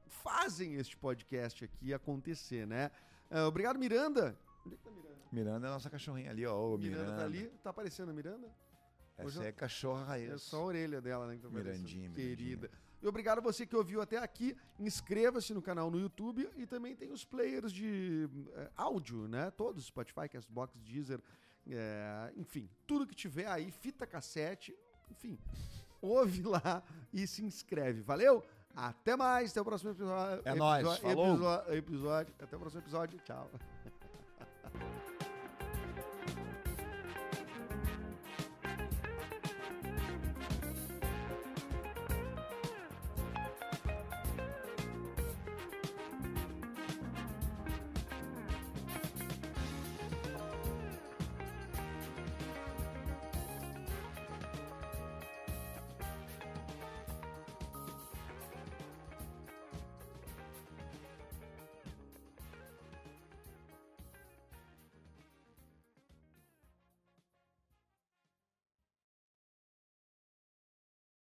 fazem este podcast aqui acontecer, né? Ah, obrigado, Miranda. Onde é que tá Miranda? Miranda é a nossa cachorrinha ali, ó. Miranda, Miranda. tá ali. Tá aparecendo a Miranda? Hoje Essa eu- é cachorra raiz. É só a orelha dela, né? Que tá aparecendo. Mirandinha, Querida. E obrigado a você que ouviu até aqui. Inscreva-se no canal no YouTube e também tem os players de eh, áudio, né? Todos, Spotify, Castbox, Deezer, eh, enfim, tudo que tiver aí, fita cassete, enfim, ouve lá e se inscreve. Valeu? Até mais, até o próximo episódio. É nóis, falou. episódio- episódio. Até o próximo episódio. Tchau.